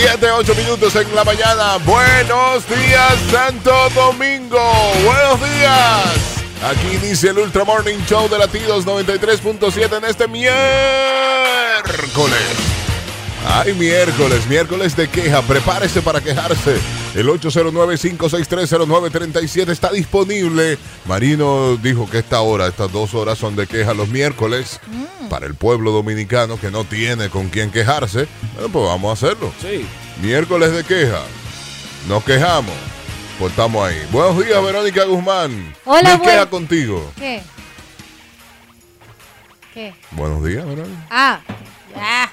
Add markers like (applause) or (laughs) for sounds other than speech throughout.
7, 8 minutos en la mañana. Buenos días, Santo Domingo. Buenos días. Aquí inicia el Ultra Morning Show de Latidos 93.7 en este miércoles. Ay, miércoles, miércoles de queja. Prepárese para quejarse. El 809-5630937 está disponible. Marino dijo que esta hora, estas dos horas son de queja los miércoles para el pueblo dominicano que no tiene con quién quejarse. Bueno, pues vamos a hacerlo. Sí. Miércoles de queja. Nos quejamos. Pues estamos ahí. Buenos días, Verónica Guzmán. Hola, buen- queja contigo. ¿Qué? ¿Qué? Buenos días, Verónica. Ah, ya.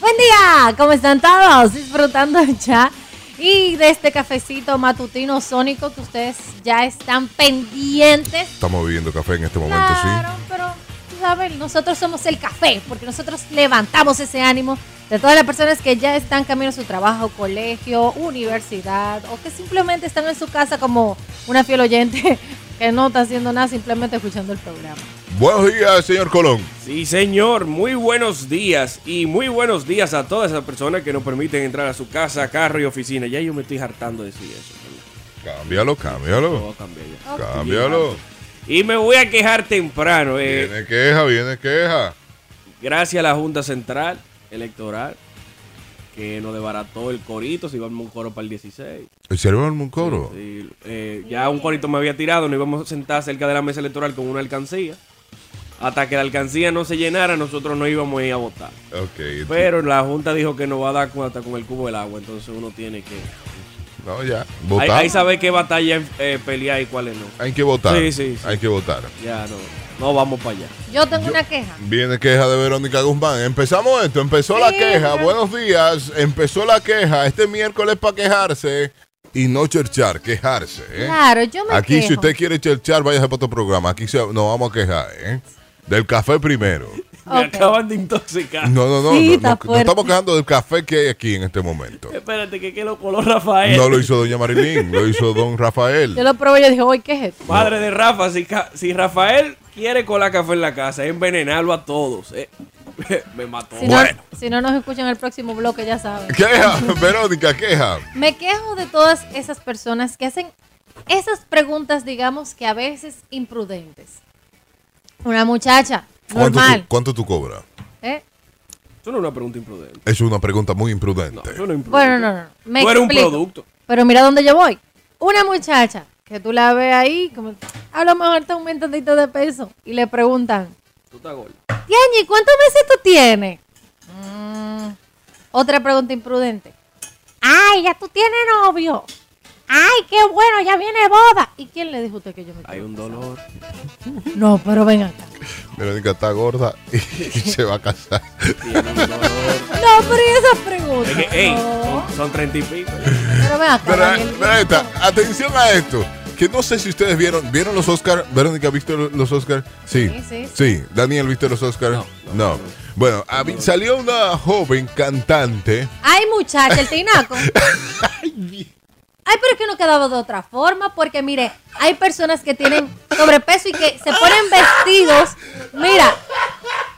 Buen día, ¿cómo están todos? Disfrutando ya. Y de este cafecito matutino sónico que ustedes ya están pendientes. Estamos bebiendo café en este momento, Claro, pero, tú sabes, nosotros somos el café, porque nosotros levantamos ese ánimo de todas las personas que ya están camino a su trabajo, colegio, universidad, o que simplemente están en su casa como una fiel oyente que no está haciendo nada, simplemente escuchando el programa. Buenos días, señor Colón. Sí, señor. Muy buenos días. Y muy buenos días a todas esas personas que nos permiten entrar a su casa, carro y oficina. Ya yo me estoy hartando de decir eso. Cámbialo, Lo cámbialo. Ok. Cámbialo. Y me voy a quejar temprano. eh, Viene queja, viene queja. gracias a la Junta Central Electoral que nos desbarató el corito. Si íbamos a un coro para el 16. ¿Hicieron un coro? Sí, eh, ya un corito me había tirado. Nos íbamos a sentar cerca de la mesa electoral con una alcancía. Hasta que la alcancía no se llenara, nosotros no íbamos a ir a votar. Ok. Pero la Junta dijo que nos va a dar hasta con el cubo del agua, entonces uno tiene que... No, ya. Hay, Votar. hay saber qué batalla eh, pelear y cuáles no. Hay que votar. Sí, sí, sí. Hay que votar. Ya no, no vamos para allá. Yo tengo una queja. Viene queja de Verónica Guzmán. Empezamos esto, empezó la queja. pero- Buenos días. Empezó la queja. Este miércoles para quejarse y no cherchar, quejarse. ¿eh? Claro, yo me Aquí, si usted quiere cherchar, váyase para otro programa. Aquí se- nos vamos a quejar, ¿eh? Del café primero. Me acaban de intoxicar. No, no, no. Sí, no, estamos quejando del café que hay aquí en este momento. Espérate, que, que lo coló Rafael. No lo hizo doña Marilyn, lo hizo don Rafael. Yo lo probé y yo dije, oye, ¿qué es esto? Padre de Rafa, si, Rafael quiere colar café en la casa, es envenenarlo a todos. eh. (laughs) Me mató. Si, Bueno. no, si no nos escuchan en el próximo bloque, ya saben. Queja, (laughs) Verónica, queja. Me quejo de todas esas personas que hacen esas preguntas, digamos, que a veces imprudentes. Una muchacha, ¿Cuánto normal. tú, ¿Cuánto tú cobras? ¿eh? Eso no es una pregunta imprudente. Es una pregunta muy No, imprudente. eso no es imprudente. Bueno, no, no. Me Tú eres un explico. producto. Pero mira dónde yo voy. Una muchacha que tú la ves ahí, como a lo mejor está un montadito de peso, y le preguntan, Tú estás gordo. ¿cuántos meses tú tienes? Mm, otra pregunta imprudente. Ay, ya tú tienes novio. Ay, qué bueno, ya viene boda. ¿Y quién le dijo a usted que yo me Hay un casar? dolor. No, pero ven acá. Verónica está gorda y (laughs) se va a casar. Tiene un dolor. No, pero ¿y esa pregunta? Es que, ey, No. son, 30 y pico. Pero ven acá. Pero, Daniel. pero esta, atención a esto. Que no sé si ustedes vieron, ¿vieron los Oscars? Verónica, ¿viste lo- los Oscars? Sí. Sí, sí, Sí. Daniel, ¿viste los Oscars? No, No. no, Bueno, a mí- salió una joven cantante. Ay, muchacha, el tinaco. (laughs) Ay, pero es que no quedaba de otra forma, porque mire, hay personas que tienen sobrepeso y que se ponen vestidos. Mira,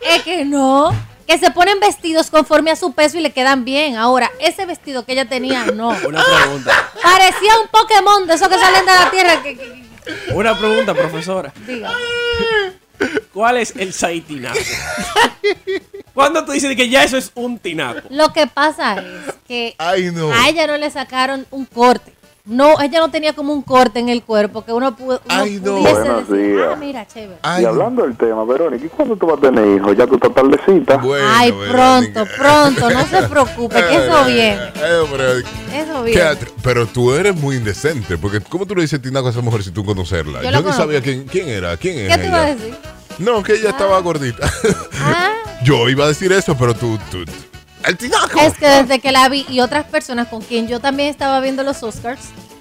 es que no, que se ponen vestidos conforme a su peso y le quedan bien. Ahora, ese vestido que ella tenía, no. Una pregunta. Parecía un Pokémon de esos que salen de la tierra. Que, que- que- Una pregunta, profesora. diga. ¿Cuál es el saitinaco? ¿Cuándo tú dices que ya eso es un tinaco? Lo que pasa es que Ay, no. a ella no le sacaron un corte. No, ella no tenía como un corte en el cuerpo que uno, pu- uno Ay, no. pudiese Buenos decir, días. ah, mira, chévere. Ay, y hablando del tema, Verónica, ¿y cuándo tú vas a tener hijos? Ya tú estás tardecita. bueno, Ay, Verónica. pronto, pronto, no se preocupe, que eso viene. Eso ¿Qué viene. atr- Pero tú eres muy indecente, porque ¿cómo tú le dices tinaco a esa mujer si tú conocerla? Yo Yo, ni sabía quién, quién era, quién es ¿Qué te iba a ella. decir? No, que ella estaba gordita. (laughs) Ah, Yo iba a decir eso, pero tú, tú, el tinaco. es que desde que la vi y otras personas con quien yo también estaba viendo los Oscars,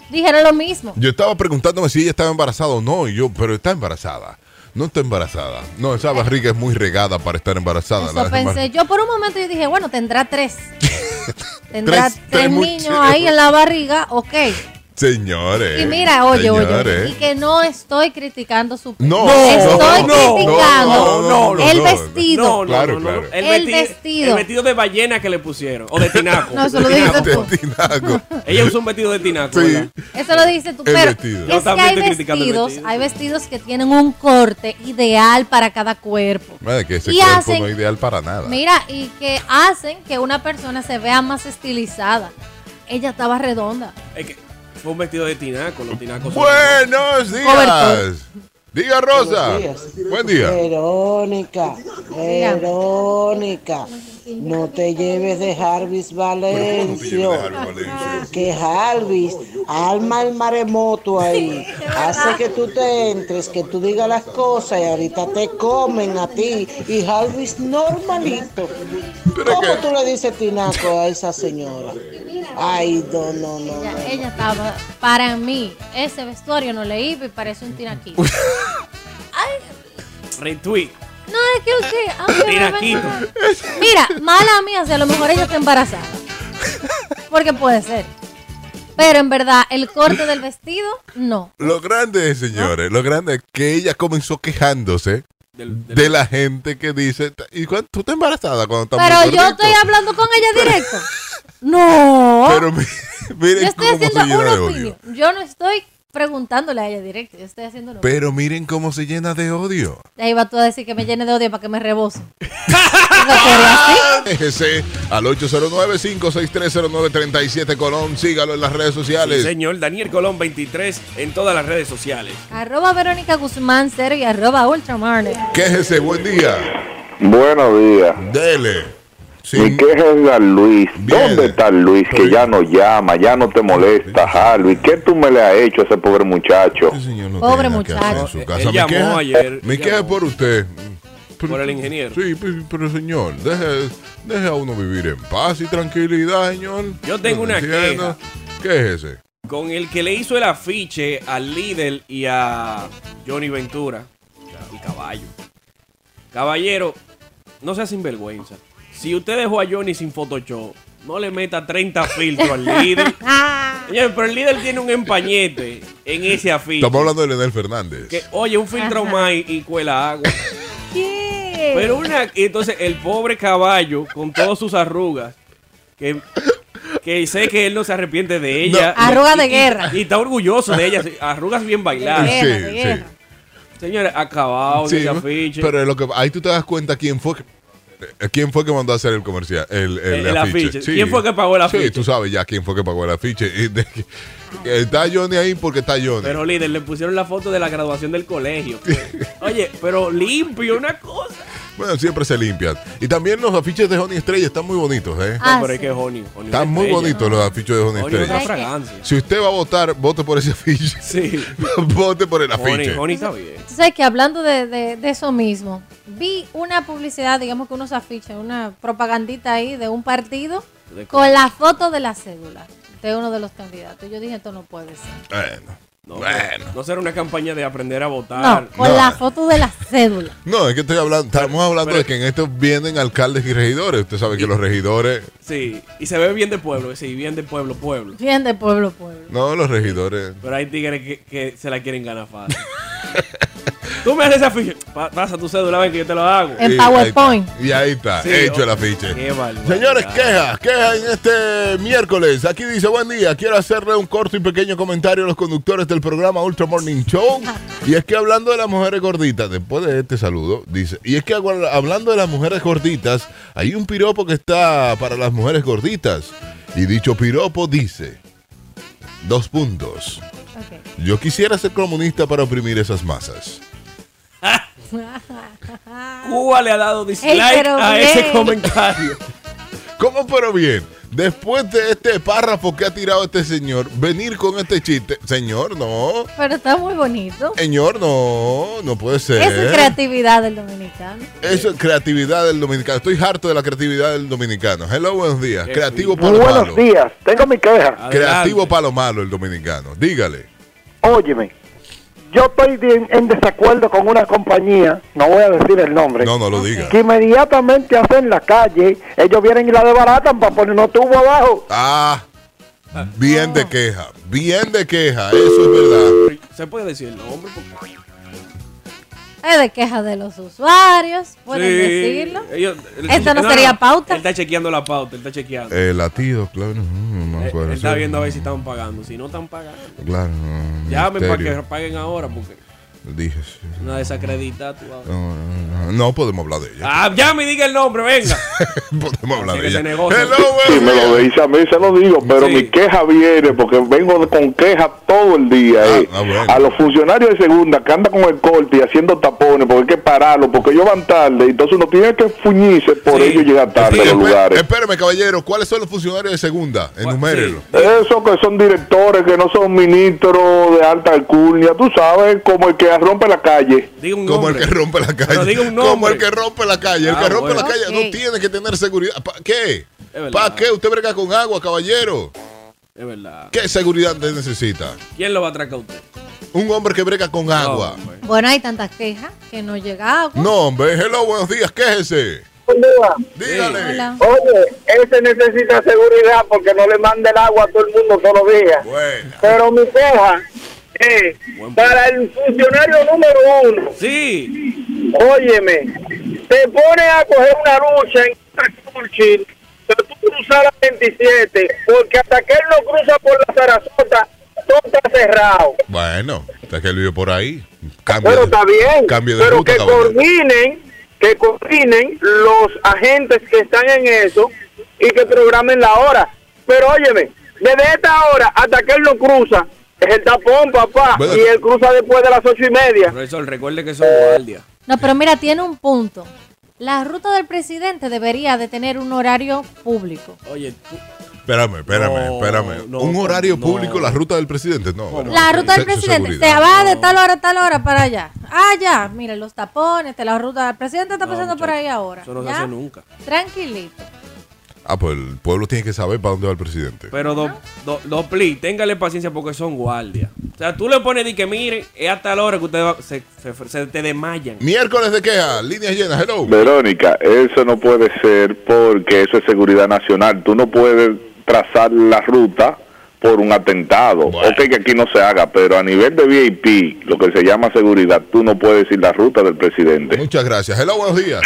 dijeron lo mismo. Yo estaba preguntándome si ella estaba embarazada o no, y yo, pero está embarazada. No está embarazada. No, esa barriga es muy regada para estar embarazada. Eso pensé. Yo por un momento yo dije, bueno, tendrá tres. (laughs) Tendrá Tres- tres, niños ahí en la barriga, ok. Señores. Y mira, oye, oye, y que no estoy criticando su No, estoy no, criticando no, no, no, el vestido. No, no, Claro, no, no, claro. no. El, El vestido, vestido. El vestido de ballena que le pusieron. O de (laughs) tinaco. No, eso lo De dijiste tú. De tinaco. Ella usó un vestido de tinaco. Sí. ¿verdad? Eso lo dices tú, El pero vestido. Es que hay vestidos, vestido, hay vestidos que tienen un corte ideal para cada cuerpo. Madre, que ese Y cuerpo hacen- no es ideal para nada. Mira, y que hacen que una persona se vea más estilizada. Ella estaba redonda. Es que fue un vestido de tinaco. Los tinacos son- Buenos días. Diga Rosa. Buenos días. Buen día. Verónica, Verónica, no te lleves de Jarvis Valencio. Que Jarvis alma el maremoto ahí. Hace que tú te entres, que tú digas las cosas y ahorita te comen a ti. Y Jarvis normalito. ¿Cómo tú le dices tinaco a esa señora? Ay, no, no, no. Ella, estaba, para mí, ese vestuario no le iba y parece un tinaquito. (laughs) Retweet. No, es que usted. aunque me Tinaquito. venga- Mira, mala mía, si a lo mejor ella está embarazada. Porque puede ser. Pero en verdad, el corte del vestido, no. Lo grande es, señores, lo grande es que ella comenzó quejándose Del- del- de la gente que dice, ¿y cuándo, tú estás embarazada cuando estás Pero muy yo gordito?" estoy hablando con ella directo. (laughs) No. Pero mi- (laughs) miren yo estoy cómo se haciendo llena una de odio. opinión. Yo no estoy preguntándole a ella directo. Yo estoy haciendo una Pero miren cómo se llena de odio. Ahí va tú a decir que me llene de odio para que me rebose. (laughs) Déjese al 809-56309-37 Colón. Sígalo en las redes Sí, sociales. señor. Daniel Colón 23 en todas las redes sociales. Arroba Verónica Guzmán cero y arroba Ultramarne. Quéjese, buen día. Buenos días. Dele. Mi queja es a Luis. Bien. ¿Dónde está Luis? Que ya no llama, ya no te molesta, Harvey. ¿Qué tú me le has hecho a ese pobre muchacho? Ese señor no Pobre hacer en muchacho. su Él casa. Mi llamó queja- ayer, Mi queja por usted. Por el ingeniero. Sí, pero, pero, señor, deje, deje a uno vivir en paz y tranquilidad, señor. Yo tengo una Entiendo. ¿Qué es ese? Con el que le hizo el afiche al líder y a Johnny Ventura. El caballo. Caballero, no sea sinvergüenza. Si usted dejó a Johnny sin Photoshop, no le meta 30 filtros al líder. (laughs) Señor, pero el líder tiene un empañete en ese afiche. Estamos hablando de Leonel Fernández. Que, oye, un filtro Ajá. más y, y cuela agua. ¿Qué? Pero una. Entonces, el pobre caballo, con todas sus arrugas, que, que sé que él no se arrepiente de ella. No. Arrugas de Y- guerra. Y, está orgulloso de ella. Arrugas bien De bailadas. guerra, Sí, de sí. guerra. Señores, acabado Sí, ese afiche. pero lo que, ahí tú te das cuenta quién fue quién fue que mandó a hacer el comercial, el, el, El- el afiche. Sí. ¿Quién fue que pagó el afiche? Sí, tú sabes ya quién fue que pagó el afiche. Está Johnny ahí porque está Johnny. Pero líder, le pusieron la foto de la graduación del colegio. (laughs) Oye, pero limpio, una cosa. Bueno, siempre se limpian. Y también los afiches de Honey Estrella están muy bonitos, ¿eh? Ah, no, pero es sí. que Honey. Honey están muy estrella. bonitos los afiches de Honey Honey es otra Estrella. fragancia. Si usted va a votar, vote por ese afiche. Sí. (laughs) vote por el afiche. Honey está bien. Tú sabes que hablando de, de- de eso mismo, vi una publicidad, digamos que unos afiches, una propagandita ahí de un partido ¿De con la foto de la cédula de uno de los candidatos. Yo dije, esto no puede ser. Bueno, No, bueno. no será una campaña de aprender a votar. No, con no. la foto de la cédula. No, es que estoy hablando, estamos hablando pero- de que en esto vienen alcaldes y regidores. Usted sabe que los regidores, Sí, y se ve bien de pueblo, sí, bien de pueblo, pueblo. Bien de pueblo, pueblo. no, los regidores. Pero hay tigres que, que se la quieren ganar fácil. (laughs) Tú me haces ese afiche. Pa- pasa tu cédula, ven que yo te lo hago. En PowerPoint. Y ahí está, Sí, hecho o- el afiche. Qué. Señores, quejas, quejas en este miércoles. Aquí dice, buen día, quiero hacerle un corto y pequeño comentario a los conductores del programa Ultra Morning Show. Y es que hablando de las mujeres gorditas, después de este saludo, dice, y es que hablando de las mujeres gorditas, hay un piropo que está para las mujeres gorditas. Y dicho piropo dice, dos puntos. Yo quisiera ser comunista para oprimir esas masas. (laughs) Cuba le ha dado dislike Ey, a bien. ese comentario. (laughs) ¿Cómo pero bien? Después de este párrafo que ha tirado este señor, venir con este chiste, señor, no, Pero está muy bonito. señor, no, no puede ser. Esa es creatividad del dominicano. Eso es creatividad del dominicano. Estoy harto de la creatividad del dominicano. Hello, buenos días. Qué Creativo para lo buenos malo. días. Tengo mi queja. Creativo para lo malo el dominicano. Dígale. Óyeme, yo estoy de- en desacuerdo con una compañía, no voy a decir el nombre, No, no lo diga. que inmediatamente hacen la calle, ellos vienen y la desbaratan para ponernos tubo abajo. Ah, Bien de queja, bien de queja, eso es verdad. Se puede decir el nombre porque. Es de quejas de los usuarios, pueden Sí, decirlo. ellos- Esto no sería pauta. Él está chequeando la pauta, él está chequeando. Eh, latido, claro, no, no me Él- acuerdo. él está viendo a ver si están pagando. Si no están pagando, Claro, no, llamen para que paguen ahora porque Dije, sí. una desacredita tú ahora. No, no, no, no podemos hablar de ella. Ah, llame y diga el nombre, venga. (laughs) podemos hablar Así de ella. Si me lo dice a mí, se lo digo, pero Sí. mi queja viene porque vengo con quejas todo el día. Ah, eh. ah, bueno. A los funcionarios de segunda que andan con el corte y haciendo tapones porque hay que pararlo, porque ellos van tarde, entonces uno tiene que fuñirse por Sí. ellos llegar tarde Sí, a los lugares. espérame, caballero, ¿cuáles son los funcionarios de segunda? Enumérenlo. Esos que son directores, que no son ministros de alta alcurnia, tú sabes, como el que rompe la calle. Diga un Como el que rompe la calle. Pero diga un Como el que rompe la calle. El Ah, que rompe bueno. la calle no tiene que tener seguridad. ¿Pa qué? ¿Para qué usted brega con agua, caballero? Es verdad. ¿Qué seguridad usted necesita? ¿Quién lo va a atracar a usted? Un hombre que brega con agua. No. Bueno, hay tantas quejas que no llega agua. No, hombre. Hello, buenos días. Quéjese. Dígale. Hola. Oye, ese necesita seguridad porque no le manda el agua a todo el mundo todos los días. Bueno. Pero mi queja para el funcionario número uno. Sí. Óyeme, te pones a coger una lucha en Churchill, pero tú cruzas la 27, porque hasta que él no cruza por la Sarasota, todo está cerrado. Bueno, está que él vive por ahí. Cambia Pero de- está bien, Cambio de pero ruta, que caballero. coordinen, que coordinen los agentes que están en eso y que programen la hora. Pero óyeme, desde esta hora hasta que él no cruza, es el tapón, papá, Bueno, y él cruza después de las ocho y media. Profesor, recuerde que son guardias. No, pero mira, tiene un punto. La ruta del presidente debería de tener un horario público. Oye, tú, Espérame, espérame, No, espérame. no, ¿Un horario no. público, la ruta del presidente? No. La ruta del presidente se va de tal hora a tal hora para allá. Ah, ya, mire, los tapones, de la ruta del presidente está No, pasando por ahí ahora. eso no se hace nunca. Tranquilito. Ah, pues el pueblo tiene que saber para dónde va el presidente. pero do, do, do pli, téngale paciencia porque son guardias. O sea, tú le pones de que mire, es hasta la hora que ustedes se, se, se te desmayan. Miércoles de queja, líneas llenas, hello. Verónica, eso no puede ser porque eso es seguridad nacional. Tú no puedes trazar la ruta por un atentado. Bueno. Ok, que aquí no se haga, pero a nivel de VIP, lo que se llama seguridad, tú no puedes decir la ruta del presidente. Muchas gracias. Hello, buenos días.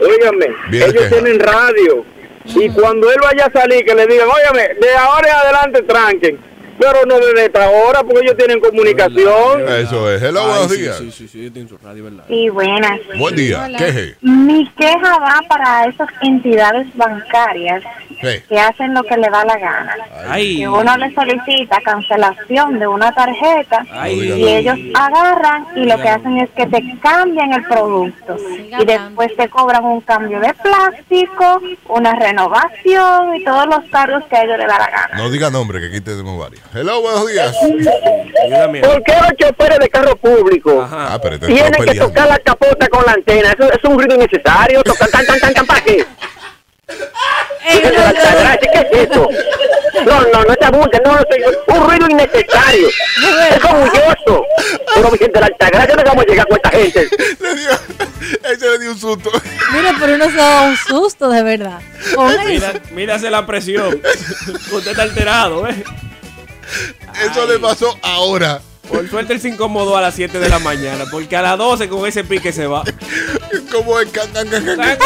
Óigame, ellos queja. tienen radio. Y cuando él vaya a salir, que le digan, óyame, de ahora en adelante tranquen. Pero no desde esta hora, porque ellos tienen comunicación. Eso es. Hello, Ay, buenos sí, días. Sí, sí, sí, tienen su radio, ¿verdad? Sí, buenas. Buen día. Hola. Queje. Mi queja va para esas entidades bancarias que hacen lo que le da la gana. Ay, Que uno le solicita cancelación de una tarjeta Ay. y ellos agarran y lo que hacen es que te cambian el producto y después te cobran un cambio de plástico, una renovación y todos los cargos que a ellos les da la gana. No diga nombre, que aquí tenemos varios. Hello, buenos días. ¿Por qué los choferes de carro público Ajá. Ah, pero este tienen que peleando. tocar la capota con la antena? Eso, es un ruido innecesario. Tocar tan, tan, tan, tan, ¿para qué? Altagracia, ¿Qué es eso? No, no, no te abuses, no, no, es un ruido innecesario. Es orgulloso. Pero Virgen de la Altagracia, no vamos a llegar con esta gente. Le dio, ese le dio un susto. Mira, pero uno se da un susto, de verdad. Mira, mírase la presión. Usted está alterado, ¿eh? (laughs) Eso le pasó ahora. Por suerte él se incomodó a las 7 de la mañana, porque a las 12 con ese pique se va. (laughs) Como es can, can, can, can, can.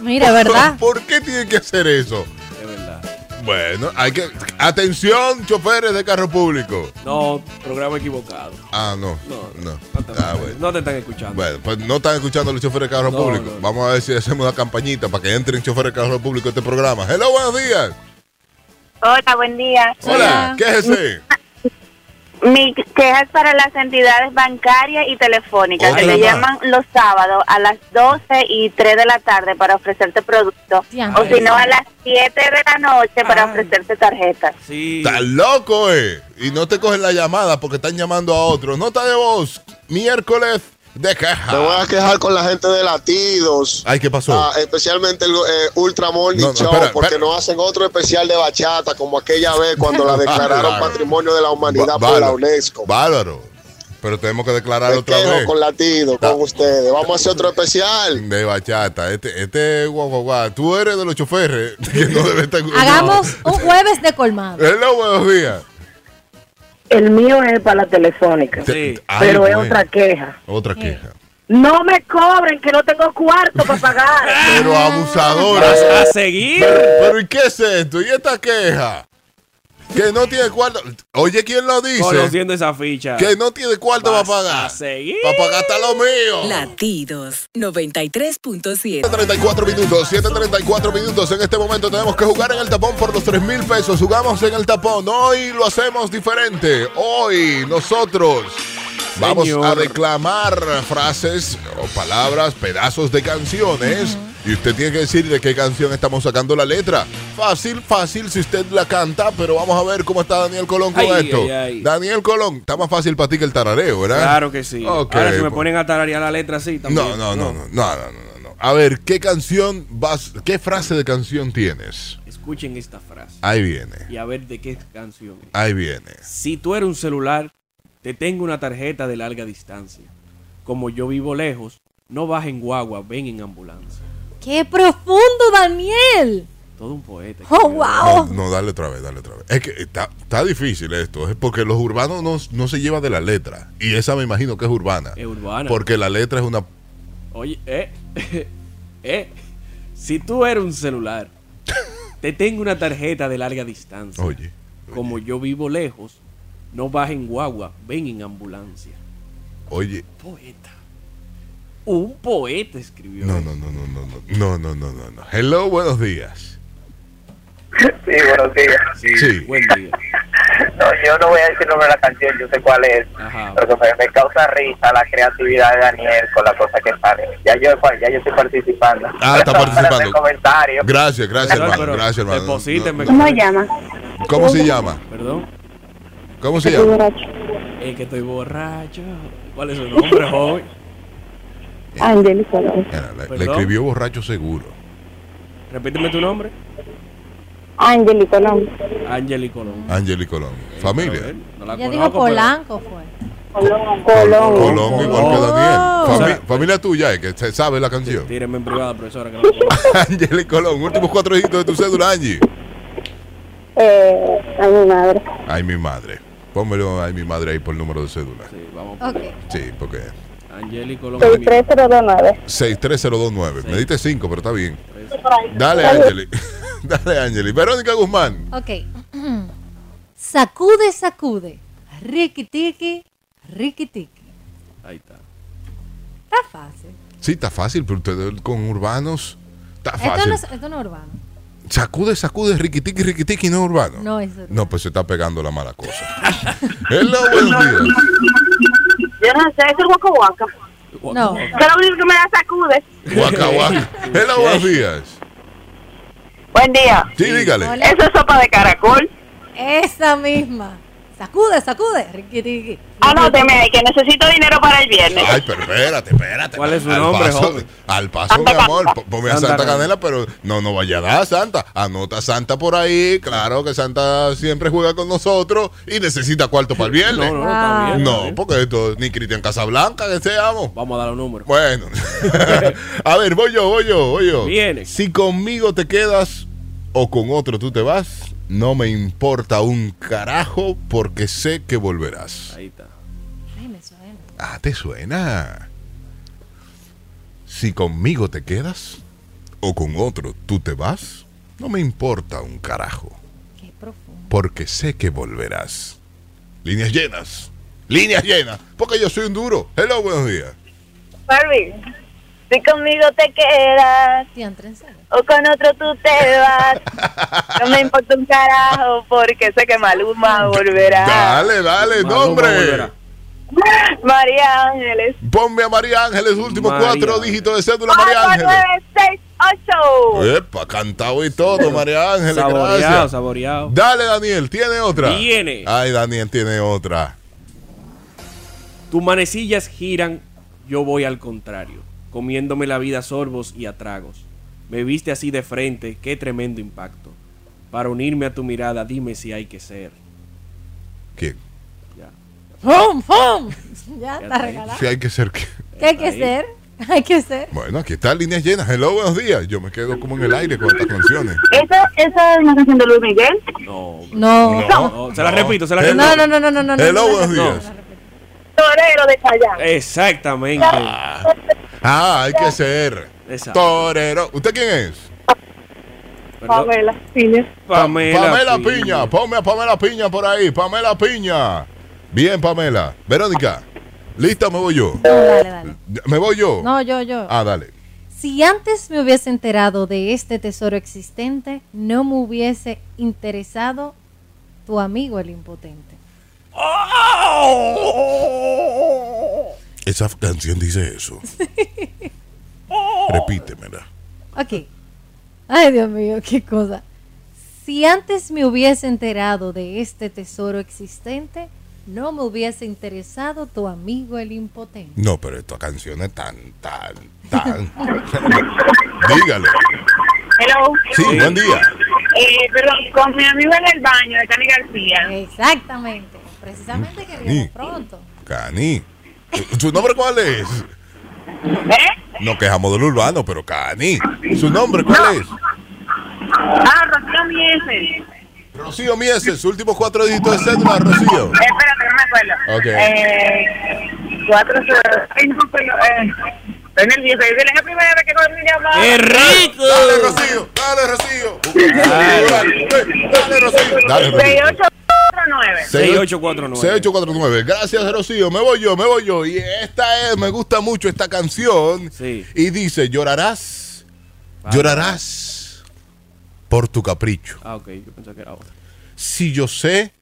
(laughs) Mira, ¿verdad? ¿Por qué tiene que hacer eso? Es verdad. Bueno, hay que. Atención, choferes de carro público. No, programa equivocado. Ah, no. No, No. no te, Ah, bueno. no te están escuchando. Bueno, pues no están escuchando los choferes de carro No, público. no, no. Vamos a ver si hacemos una campañita para que entren choferes de carro público a este programa. Hello, buenos días. Hola, buen día. Hola, Hola. ¿qué es ese? Mi queja es para las entidades bancarias y telefónicas Oh, que le caramba. llaman los sábados a las 12 y 3 de la tarde para ofrecerte productos. O si no, a las 7 de la noche para Ay. ofrecerte tarjetas. Sí. Estás loco, eh. Y no te cogen la llamada porque están llamando a otros. Nota de voz, miércoles de Me voy queja. a quejar con la gente de Latidos. Ay, ¿qué pasó? Ah, especialmente el eh, Ultra Morning No, no, Show, espera, porque espera. no hacen otro especial de bachata como aquella vez cuando la (laughs) declararon Bárbaro. Patrimonio de la Humanidad por la. UNESCO. Bárbaro. Pero tenemos que declarar Me otra quejo vez. con latido, con ustedes. Vamos a hacer otro especial. De bachata. Este, este guau, guau, guau. Tú eres de los choferes que no debe estar Hagamos un jueves de colmado. (laughs) Hello, buenos días. El mío es para la telefónica, Te- ay, pero es bueno. otra queja. Otra queja. No me cobren, que no tengo cuarto para pagar. (laughs) Pero abusadora. Vas a seguir. Pero, pero ¿y qué es esto? ¿Y esta queja? Que no tiene cuarto. Oye, ¿quién lo dice? Conociendo esa ficha. Que no tiene cuarto para pagar. a seguir. Para pagar hasta lo mío. Latidos 93.7. 7.34 minutos, 7.34 minutos. En este momento tenemos que jugar en el tapón por los 3 mil pesos. Jugamos en el tapón. Hoy lo hacemos diferente. Hoy nosotros vamos Señor. a declamar frases o palabras, pedazos de canciones. Y usted tiene que decir de qué canción estamos sacando la letra. Fácil, fácil si usted la canta, pero vamos a ver cómo está Daniel Colón con esto. Daniel Colón, está más fácil para ti que el tarareo, ¿verdad? Claro que sí. Ahora si me pues. ponen a tararear la letra así también. No, no, no, no, no. A ver, ¿qué canción vas, qué frase de canción tienes? Escuchen esta frase. Ahí viene. Y a ver de qué canción. Es. Ahí viene. Si tú eres un celular, te tengo una tarjeta de larga distancia. Como yo vivo lejos, no vas en guagua, ven en ambulancia. ¡Qué profundo, Daniel! Todo un poeta. ¡Oh, wow! No, no, dale otra vez, dale otra vez. Es que está, está difícil esto, es porque los urbanos no, no se llevan de la letra. Y esa me imagino que es urbana. Es urbana. Porque la letra es una... Oye, eh, (laughs) eh, si tú eres un celular, (laughs) te tengo una tarjeta de larga distancia. Oye, Como yo vivo lejos, no vas en guagua, ven en ambulancia. oye. Poeta. Un poeta escribió. No, no, no, no, no, no, no, no, no, no, no. Hello, buenos días. Sí, buenos días. Sí. Buen día. No, yo no voy a decir el nombre de la canción, yo sé cuál es. Ajá. Pero me, me causa risa la creatividad de Daniel con la cosa que sale. Ya yo, ya yo estoy participando. Ah, está (laughs) participando. En comentarios. Gracias, gracias, Pero- hermano. pero Gracias, hermano. No, ¿Cómo se llama? ¿Cómo se llama? Perdón. ¿Cómo se Estoy llama? borracho. Es que estoy borracho. ¿Cuál es su nombre, joven? Ángel Colón. Le- escribió borracho seguro. Repíteme tu nombre. Ángel Colón. Angeli Colón. Angeli Colón. Familia. no la dijo pero- Polanco, fue. Colón. Colón igual que Daniel. Oh. Fami- O sea- familia tuya, eh, que se sabe la canción. Tírenme en privada, profesora. Que no. (laughs) Angeli Colón, últimos cuatro dígitos de tu cédula, Angie. Eh, a mi madre. Ay, mi madre. Pónmelo ay, mi madre ahí por el número de cédula. Sí, vamos. Ok. Sí, porque Angeli Colón. 63029. 63029. Me diste cinco, pero está bien. Dale, Angeli. (laughs) Dale, Angeli. Verónica Guzmán. Ok. (clears throat) sacude, sacude. Ricky tiki. Ahí está. Está fácil. Sí, está fácil, pero ustedes con urbanos. Está Esto fácil. no, es, esto no es urbano. Sacude, sacude, riquitiqui, riquitiqui, no urbano. No es urbano. No, pues se está pegando la mala cosa. (laughs) Hello, buenos días. Yo no sé, es el Waka Waka. No. Que lo único que me da sacude. Guaca, guaca. Hello, buenos días. Buen día. Sí, dígale. Hola. Eso es sopa de caracol. Esa misma. Sacude, sacude. Ricky tiki. Anóteme ahí que necesito dinero para el viernes. Ay, pero espérate, espérate. ¿Cuál es su Al nombre, paso, joven? Al paso, mi Santa amor. Ponme a Santa Santa Canela. Pero no, no vaya a dar Santa. Anota Santa por ahí. Claro que Santa siempre juega con nosotros y necesita cuarto para el viernes. No, no, está bien. No, porque esto ni Cristian Casablanca que seamos. Vamos a dar los números. Bueno, (laughs) a ver, voy yo, voy yo, voy yo. Viene. Si conmigo te quedas o con otro tú te vas, no me importa un carajo porque sé que volverás. Ahí está. Ay, me suena. Ah, ¿te suena? Si conmigo te quedas o con otro tú te vas, no me importa un carajo Qué profundo. porque sé que volverás. Líneas llenas, líneas llenas, porque yo soy un duro. Hello, buenos días. Barbie, si conmigo te quedas o con otro tú te vas, no me importa un carajo porque sé que Maluma (laughs) volverá. Dale, dale, Maluma nombre. volverá. María Ángeles. Ponme a María Ángeles, últimos María cuatro dígitos de cédula, María Ángeles. 4968. Epa, cantado y todo, María Ángeles, Saboreado, gracias. saboreado. Dale, Daniel, ¿tiene otra? Viene. Ay, Daniel tiene otra. Tus manecillas giran, yo voy al contrario, comiéndome la vida a sorbos y a tragos. Me viste así de frente, qué tremendo impacto. Para unirme a tu mirada, dime si hay que ser. ¿Quién? Ya. ¡Pum, pum! (laughs) Ya está regalado. Sí, hay que ser. que- ¿Qué hay que hacer? (laughs) Hay que hacer. Bueno, aquí está líneas llenas. Hello, buenos días. Yo me quedo como en el aire con estas canciones. ¿Esa, esa es una canción de Luis Miguel? No. No. No, se la repito, se la repito. No, no, no, no, no, no. Hello, no, buenos no. días. Torero de Callao. Exactamente. Ah, hay que ser. Exacto. Torero. ¿Usted quién es? Pamela Piña. Pamela, Pamela Piña. Piña. Ponme a Pamela Piña por ahí. Pamela Piña. Bien, Pamela. Verónica. ¿Lista me voy yo? No, dale, dale. ¿Me voy yo? No, yo, yo. Ah, dale. Si antes me hubiese enterado de este tesoro existente, no me hubiese interesado tu amigo el impotente. Esa canción dice eso. (laughs) Repítemela. Ok. Ay, Dios mío, qué cosa. Si antes me hubiese enterado de este tesoro existente, no me hubiese interesado tu amigo el impotente. No, pero esta canción es tan, tan, tan. (laughs) Dígalo. Hello. Sí, buen día. Eh, perdón, con mi amigo en el baño de Cani García. Exactamente. Precisamente que viene Sí. pronto. Cani. (laughs) ¿Su nombre cuál es? ¿Eh? No quejamos del urbano, pero Cani. ¿Su nombre cuál es? Ah, Rocío Mieses. Rocío Mieses, últimos cuatro dígitos de cédula, Rocío. Eh, espérate, no me acuerdo. Ok. Eh, cuatro, ay, no, pero, eh, estoy nerviosa. Es la primera vez que mi llamada. ¡Qué rico! Dale, Rocío, dale, Rocío. Dale, dale, Rocío. Dale, Rocío. 6849. 6849. 6849. Gracias, Rocío. Me voy yo, me voy yo. Y esta es, me gusta mucho esta canción. Sí. Y dice, llorarás, llorarás por tu capricho. Ah, ok, yo pensé que era otra. Si yo sé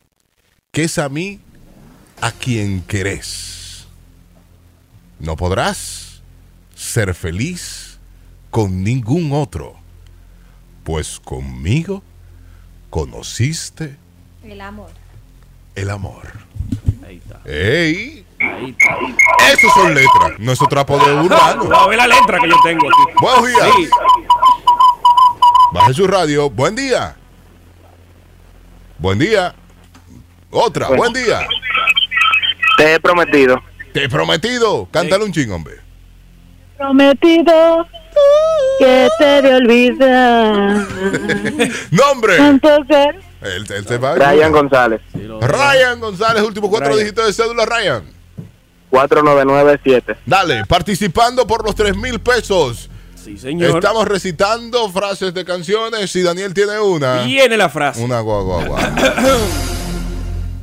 que es a mí a quien querés, no podrás ser feliz con ningún otro, pues conmigo conociste El amor. El amor. Ahí está. ¡Ey! Ahí está. Eso son letras, no es trapo de urbano. No, ve la letra que yo tengo aquí. Buenos días. Sí. Baje su radio. Buen día. Buen día. Otra. Buen día. Te he prometido. Te he prometido. Cántale un ching, hombre. Prometido que te de olvidar. (laughs) Nombre. Entonces, Él, él se va. Ryan González. Ryan González, último cuatro Ryan. dígitos de cédula, Ryan. 4997. Dale, participando por los tres mil pesos. Sí, señor. Estamos recitando frases de canciones y Daniel tiene una. Viene la frase. Una guagua. guagua. (coughs)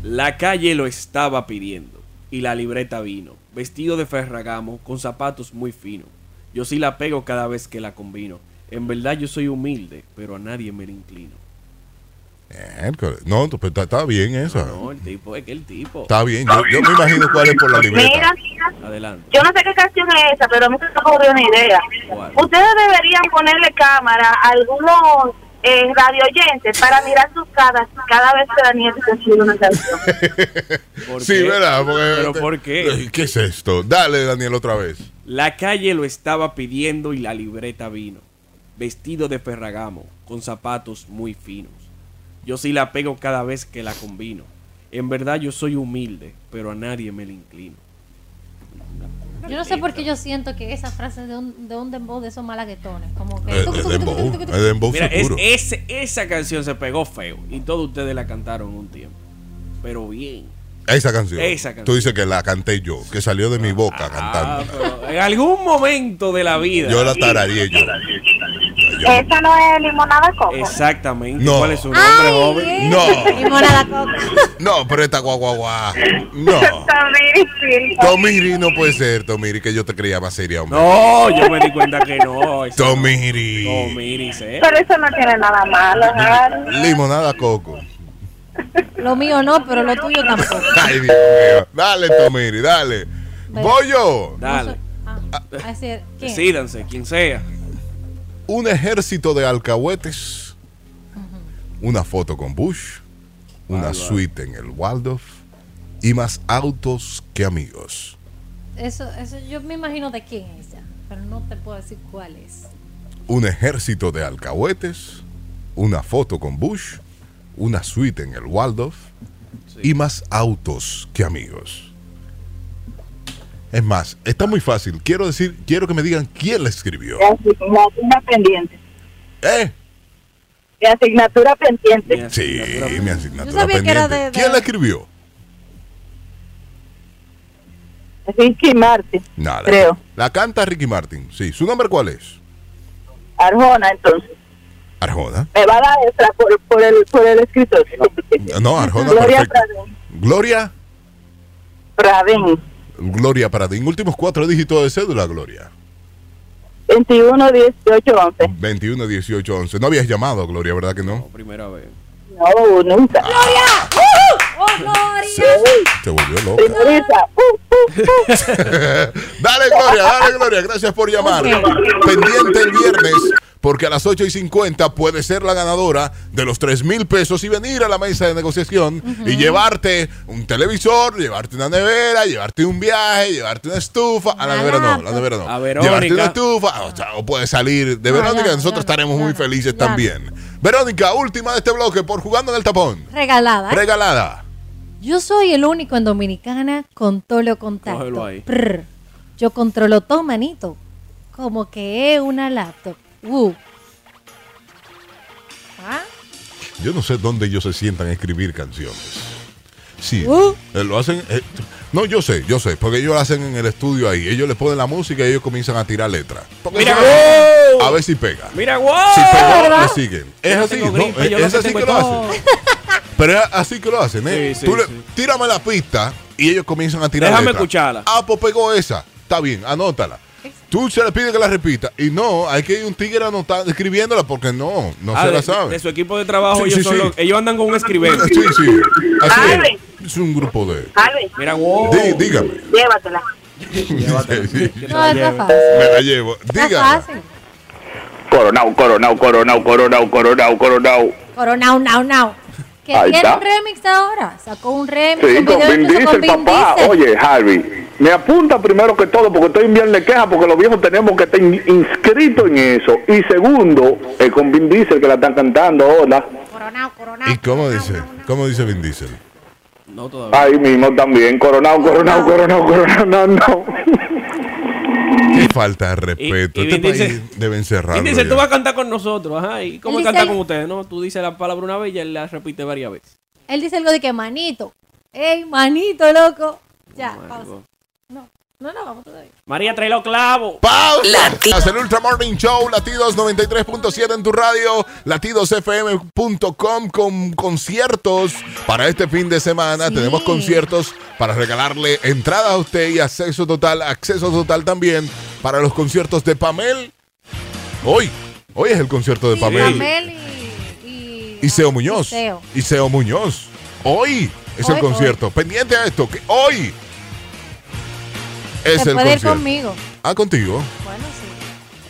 La calle lo estaba pidiendo y la libreta vino, vestido de ferragamo, con zapatos muy finos. Yo sí la pego cada vez que la combino. En verdad yo soy humilde, pero a nadie me le inclino. No, pues está, está bien esa. No, el tipo es que el tipo. Está bien. Yo, yo me imagino cuál es por la libreta. mira, Adelante. yo no sé qué canción es esa, pero a mí se me ocurrió una idea. ¿Cuál? Ustedes deberían ponerle cámara a algunos eh, radio oyentes para mirar sus caras cada vez que Daniel se escribe una canción. ¿Por Sí, qué? ¿verdad? Porque- ¿Pero por qué? ¿Qué es esto? Dale, Daniel, otra vez. La calle lo estaba pidiendo y la libreta vino, vestido de ferragamo, con zapatos muy finos. Yo sí la pego cada vez que la combino. En verdad yo soy humilde, pero a nadie me le inclino. Yo no sé por qué yo siento que esa frase de un, de un dembow de esos malaguetones. Como que. Eh, eh, dembow, dembow Mira, es- seguro. ese- esa canción se pegó feo y todos ustedes la cantaron un tiempo. Pero bien. Esa canción. Esa canción. Tú dices que la canté yo, que salió de mi boca Ah, cantando. pero en algún momento de la vida. Yo la tarareé yo. Esa no es limonada coco. Exactamente. No. ¿Cuál es su nombre, Ay, joven? No. Limonada coca. No, pero esta guaguaguá. No. Tomiri, Tomiri no puede ser, Tomiri, que yo te creía más seria, hombre. No, yo me di cuenta que no. Tomiri. Tomiris, ¿eh? Pero eso no tiene nada malo, Harry. Limonada coco. Lo mío no, pero lo tuyo tampoco. Ay, Dios mío. Dale, Tomiri, dale. Voy yo. Dale. Ah. Decídanse, quien sea. Un ejército de alcahuetes. Una foto con Bush. Una suite en el Waldorf. Y más autos que amigos. Eso, eso yo me imagino de quién es ya, pero no te puedo decir cuál es. un ejército de alcahuetes, una foto con Bush, una suite en el Waldorf y más autos que amigos. Es más, está muy fácil. Quiero decir, quiero que me digan quién la escribió. De asignatura pendiente. ¿Eh? De asignatura pendiente. Sí, mi Yo asignatura sabía que era pendiente. de- de- ¿Quién la escribió? Ricky Martin. No, la, Creo. la canta Ricky Martin. Sí, ¿su nombre cuál es? Arjona, entonces. Arjona. Me va a dar extra por, por, el, por el escritor. No, Arjona, Gloria perfecto. Pradín. Gloria. Pradín. Gloria Paradín. Últimos cuatro dígitos de cédula, Gloria. 21, 18, 11. 21, 18, 11. No habías llamado, Gloria, ¿verdad que no? Primera vez. No, nunca. ¡Oh, Gloria! Se volvió loca. Uh, uh, uh. (laughs) dale, Gloria, dale, Gloria. Gracias por llamar. Pendiente el viernes, porque a las 8 y 50 puede ser la ganadora de los 3 mil pesos y venir a la mesa de negociación y llevarte un televisor, llevarte una nevera, llevarte un viaje, llevarte una estufa. A la nevera no, la nevera no. A Verónica. Llevarte una estufa, o, sea, o puedes salir de Ah, Verónica, ya, nosotros ya, estaremos muy felices ya. también. Verónica, última de este bloque por jugando en el tapón. Regalada. ¿eh? Regalada. Yo soy el único en Dominicana con tolo contacto. Ahí. Yo controlo todo, manito. Como que es una laptop. ¿Ah? Yo no sé dónde ellos se sientan a escribir canciones. Sí, Uh. eh, lo hacen. eh, no, yo sé, yo sé, porque ellos lo hacen en el estudio ahí. Ellos le ponen la música y ellos comienzan a tirar letras. Mira, wow. a ver si pega. Mira, wow. Si le siguen. Es Yo así, tengo ¿no? gripe, Es, así que lo hacen. Pero es así que lo hacen, ¿eh? Sí, sí, Tú le- sí. Tírame la pista y ellos comienzan a tirar Déjame letras. escucharla. Ah, pues pegó esa. Está bien, anótala. Tú se le pide que la repita. Y no, hay que ir un tigre anotando, escribiéndola porque no, no Ah, se de, la sabe. de su equipo de trabajo, Sí, ellos, sí, son sí. los- ellos andan con un escribente. Sí, sí. Así es. Es un grupo de. Alvin, Mira, wow. Dí- dígame. llévatela. Sí. (laughs) No, está fácil. Me la llevo. Está Dígame. Coronao, coronao, coronao, coronao, coronao, coronao. Coronao, now, now. Que Ahí tiene está. un remix ahora. Sacó un remix. Sí, con Vin Diesel, papá. Oye, Harvey, me apunta primero que todo porque estoy en viernes queja porque los viejos tenemos que estar in- inscritos en eso. Y segundo, eh, con Vin Diesel que la están cantando ahora. Coronao, coronao. ¿Y cómo dice? ¿Cómo dice Vin Diesel? No todavía. Ahí mismo también. Coronao, coronao, coronao, coronao, no, no. Qué falta de respeto. Y- y este Vin país Diesel- deben cerrarlo. Y dice, ya. tú vas a cantar con nosotros, ajá. ¿Y cómo dice- con ustedes? No, tú dices la palabra una vez y él la repite varias veces. Él dice algo de que manito. Ey, manito, loco. Ya, Oh pausa. God. No, no, no, vamos todavía. María, trae los clavos. ¡Pausa! Haz el Ultra Morning Show, latidos 93.7 en tu radio, latidosfm.com con conciertos para este fin de semana. Sí. Tenemos conciertos para regalarle entrada a usted y acceso total, acceso total también para los conciertos de Pamel. Hoy, hoy es el concierto de Sí, Pamel. Pamel y, y, Y Seo Muñoz. y Seo. Y Seo Muñoz. Hoy es Hoy, el concierto. Pendiente a esto, que hoy es Se el puede ir conmigo. Ah, contigo. Bueno, sí.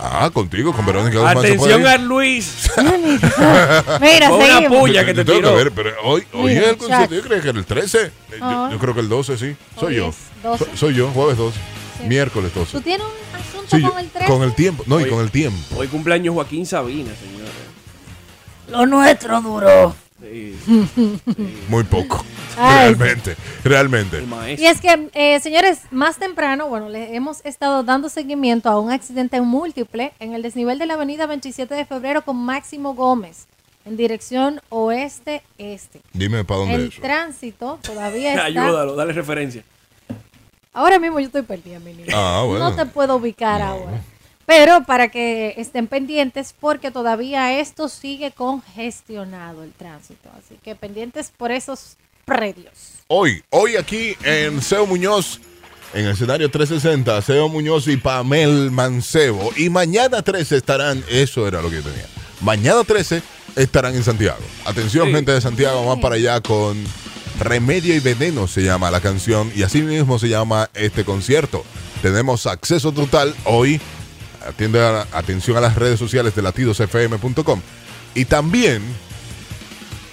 Ah, contigo, con Verónica Guzmán. Atención a Luis. (laughs) Mira, Con una seguimos. puya que te tengo tiró. que ver, pero hoy, hoy Mira, es el concierto. Yo creía que era el 13. Eh, Yo, Ah. yo creo que el 12, sí. Soy Hoy yo. es 12. So- soy yo, jueves 12. Sí. Miércoles 12. ¿Tú tienes un asunto Sí, yo- con el 3? con el tiempo. No, y Hoy- con el tiempo. Hoy cumpleaños Joaquín Sabina, señores. Lo nuestro duró. Sí, Muy poco. Ay. realmente, realmente. Y es que, eh, señores, más temprano, bueno, le hemos estado dando seguimiento a un accidente múltiple en el desnivel de la avenida 27 de febrero con Máximo Gómez, en dirección oeste-este. Dime para dónde El es eso. tránsito todavía está... Ayúdalo, dale referencia. Ahora mismo yo estoy perdida, mi niña. Ah, bueno. No te puedo ubicar ahora. Pero para que estén pendientes, porque todavía esto sigue congestionado el tránsito. Así que pendientes por esos predios. Hoy, hoy aquí en Seo Muñoz, en el escenario 360, Seo Muñoz y Pamel Mancebo. Y mañana 13 estarán, eso era lo que yo tenía. Mañana 13 estarán en Santiago. Atención, Sí. gente de Santiago, van para allá con Remedio y Veneno se llama la canción y así mismo se llama este concierto. Tenemos acceso total hoy. Atiende a- atención a las redes sociales de latidosfm.com. Y también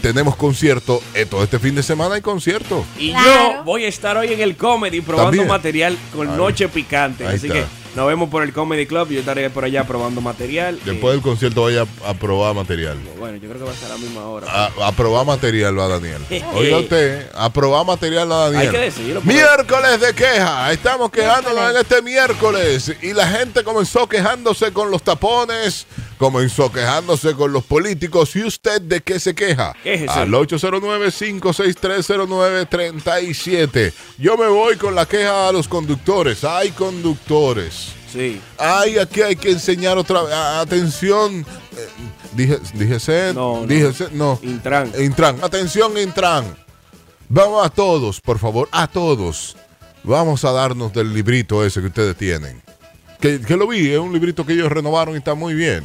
tenemos concierto. eh, todo este fin de semana hay concierto. Y Claro. yo voy a estar hoy en el comedy probando También. material con. Noche Picante. Ahí Así está. que Nos vemos por el Comedy Club. Yo estaré por allá probando material. Después del concierto vaya a probar material. Eh, bueno, yo creo que va a ser a la misma hora. A, a probar material va Daniel. (laughs) Oiga usted, a probar material va Daniel. Hay que decirlo. Miércoles de queja. Estamos quejándonos en este miércoles. Y la gente comenzó quejándose con los tapones, comenzó quejándose con los políticos. ¿Y usted de qué se queja? Quéjese. Al 809-56309-37. Yo me voy con la queja a los conductores. Hay conductores. Sí. Ay, aquí hay que enseñar otra vez. Atención. Eh, dije, dije set, No, no. dije set, no. Intran. Intran. Atención, Intran. Vamos a todos, por favor, a todos. Vamos a darnos del librito ese que ustedes tienen. Que, que lo vi, es un librito que ellos renovaron y está muy bien.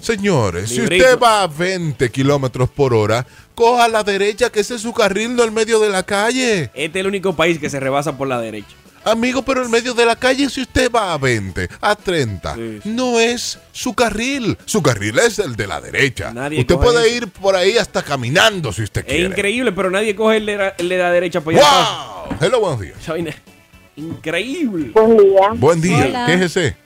Señores, si usted va a 20 kilómetros por hora, coja a la derecha, que ese es su carril, no el medio de la calle. Este es el único país que se rebasa por la derecha. Amigo, pero el medio de la calle, si usted va a 20, a 30, Sí. no es su carril. Su carril es el de la derecha. Nadie usted puede eso. ir por ahí hasta caminando si usted Es quiere. increíble, pero nadie coge el de la, el de la derecha para allá. ¡Wow! Hello, buenos días. Increíble. Buen día. Buen día. Hola. ¿Qué es ese?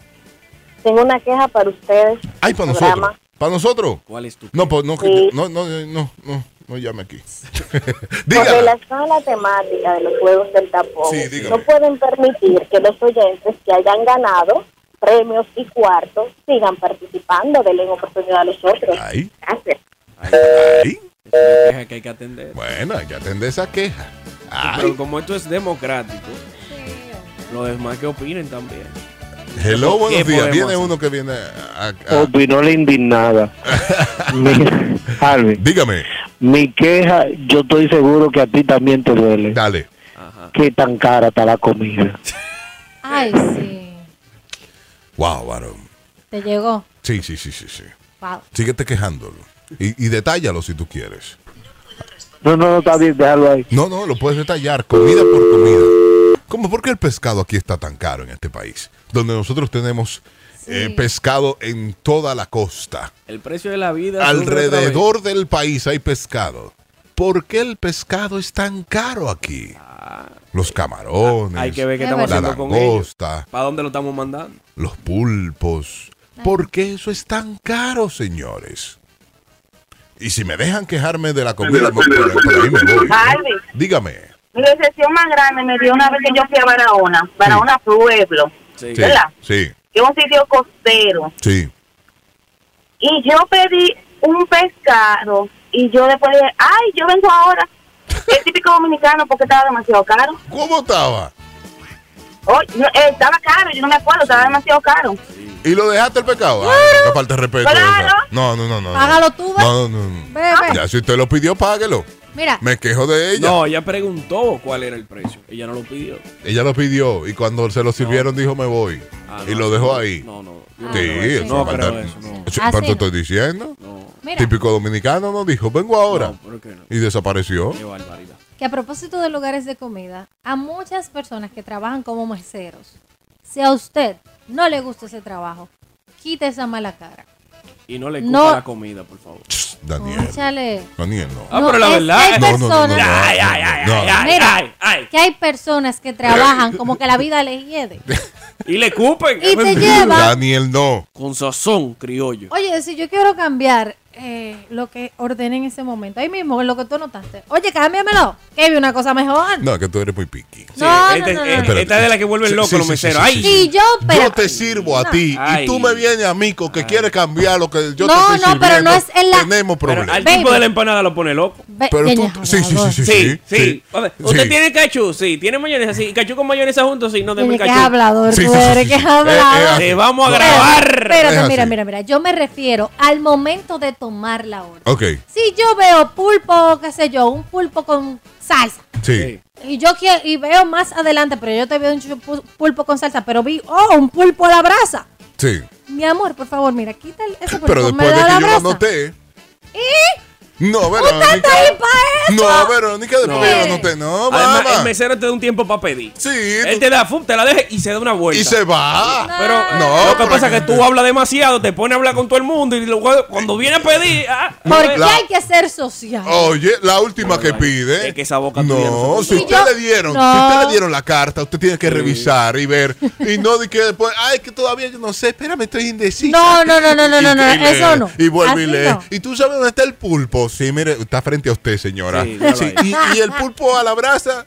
Tengo una queja para ustedes. Ay, para Programa. nosotros. ¿Para nosotros? ¿Cuál es tu? No, pues no, Sí. no, no, no, no, no llame aquí. (laughs) Con relación a la temática de los juegos del tapón, Sí, no pueden permitir que los oyentes que hayan ganado premios y cuartos sigan participando, denle oportunidad a los otros. Ay, Gracias. ay. Es una queja que hay que atender. Bueno, hay que atender esa queja. Ay. Pero como esto es democrático, los demás que opinen también. Hello, ¿Qué buenos días. Viene hacer? uno que viene a... a- Opinó la indignada. (laughs) Mi- Harvey, Dígame. mi queja, yo estoy seguro que a ti también te duele. Dale. Ajá. Qué tan cara está la comida. Ay, sí. Wow, varón. Te llegó. Sí, sí, sí, sí, sí. Wow. Síguete quejándolo. Y, y detállalo si tú quieres. No, no, no, está bien, déjalo ahí. No, no, lo puedes detallar, comida por comida. ¿Cómo? ¿Por qué el pescado aquí está tan caro en este país? Donde nosotros tenemos eh, pescado en toda la costa. El precio de la vida. Alrededor del país hay pescado. ¿Por qué el pescado es tan caro aquí? Los camarones, Ah. Hay que ver qué Es estamos la haciendo con ellos. langosta, ¿Para dónde lo estamos mandando? los pulpos. ¿Por qué eso es tan caro, señores? Y si me dejan quejarme de la comida, por, por ahí me voy. ¿eh? Dígame. Mi decepción más grande me dio una vez que yo fui a Barahona, Barahona Pueblo, Sí. ¿verdad? sí, que es un sitio costero. sí. Y yo pedí un pescado y yo después dije, ay, yo vengo ahora. (laughs) Es típico dominicano porque estaba demasiado caro. ¿Cómo estaba? Oh, no, eh, estaba caro, yo no me acuerdo, estaba demasiado caro. ¿Y lo dejaste el pecado? Ay, no, falta de respeto. Claro. No, no, no, no. Págalo tú. No, no, no. Ya, si usted lo pidió, páguelo. Mira, Me quejo de ella. No, ella preguntó cuál era el precio. Ella no lo pidió. Ella lo pidió y cuando se lo sirvieron dijo me voy. Ah, y no, lo dejó no, ahí. No, no. Ah, Sí, creo eso. No falta- eso, no. Eso- Así ¿Cuánto no. estoy diciendo? No, mira. Típico dominicano no dijo, vengo ahora. no, ¿por qué no? Y desapareció. Qué barbaridad. que a propósito de lugares de comida, a muchas personas que trabajan como meseros, si a usted no le gusta ese trabajo, quite esa mala cara. Y no le No. culpa la comida, por favor. Daniel. Échale. Daniel, no. Ah, pero la es- verdad. Hay personas, Mira. ay, ay. que hay personas que trabajan como que la vida les hiede. (laughs) Y le cupen. Y te lleva. Daniel, no. Con sazón criollo. Oye, si yo quiero cambiar eh, lo que ordené en ese momento, ahí mismo, en lo que tú notaste. Oye, cámbiamelo, que vi una cosa mejor. No, que tú eres muy piqui. Sí, No, este- no, no, eh, no. Esta es de la que vuelven Sí, locos sí, los sí, meseros. sí, Ay, sí, Y yo, Yo pero. te sirvo a No. ti Ay. y tú me vienes a mí con que quieres cambiar lo que yo No, te estoy no, pero no es en la- Tenemos Pero problemas. al Baby. tipo de la empanada lo pone loco. Ve- Pero tú, sí, sí, sí, sí, Sí, ¿Usted Sí. tiene cachú? Sí. ¿Tiene mayonesa? Sí. ¿Y cachú con mayonesa juntos? Sí. No, que es cachú. hablador, Sí, tú eres sí. hablador. Eh, eh, Te vamos a No. grabar. Espérate, Es mira, mira, mira. Yo me refiero al momento de tomar la orden. Ok, Si yo veo pulpo, qué sé yo, un pulpo con salsa. sí. Y yo quiero, y veo más adelante, pero yo te veo un pulpo con salsa, pero vi, oh, un pulpo a la brasa. Sí. Mi amor, por favor, mira, quita ese (laughs) pulpo. Pero me después de que la yo lo brasa. anoté. No, ¿verdad? Usted está ahí para No, Verónica, después No. yo no te. No, Además, mamá. el mesero te da un tiempo para pedir. Sí. Él te da, fum, te la deja y se da una vuelta. Y se va. Pero No, lo que pasa es que tú hablas demasiado, te pones a hablar con todo el mundo y luego cuando viene a pedir. ah, ¿Por qué La- hay que ser social? Oye, la última que pide. Es que esa boca no si usted yo- le dieron, No. si usted le dieron la carta, usted tiene que revisar y ver. Y no de que después, ay, que todavía yo no sé, espérame, estoy indecisa. No, no, no, no, no, Y- no, no, y lee, eso no. Y vuelve y lee. no. Y tú sabes dónde está el pulpo. Sí, mire, está frente a usted, señora. Sí, Sí, y, y el pulpo a la brasa.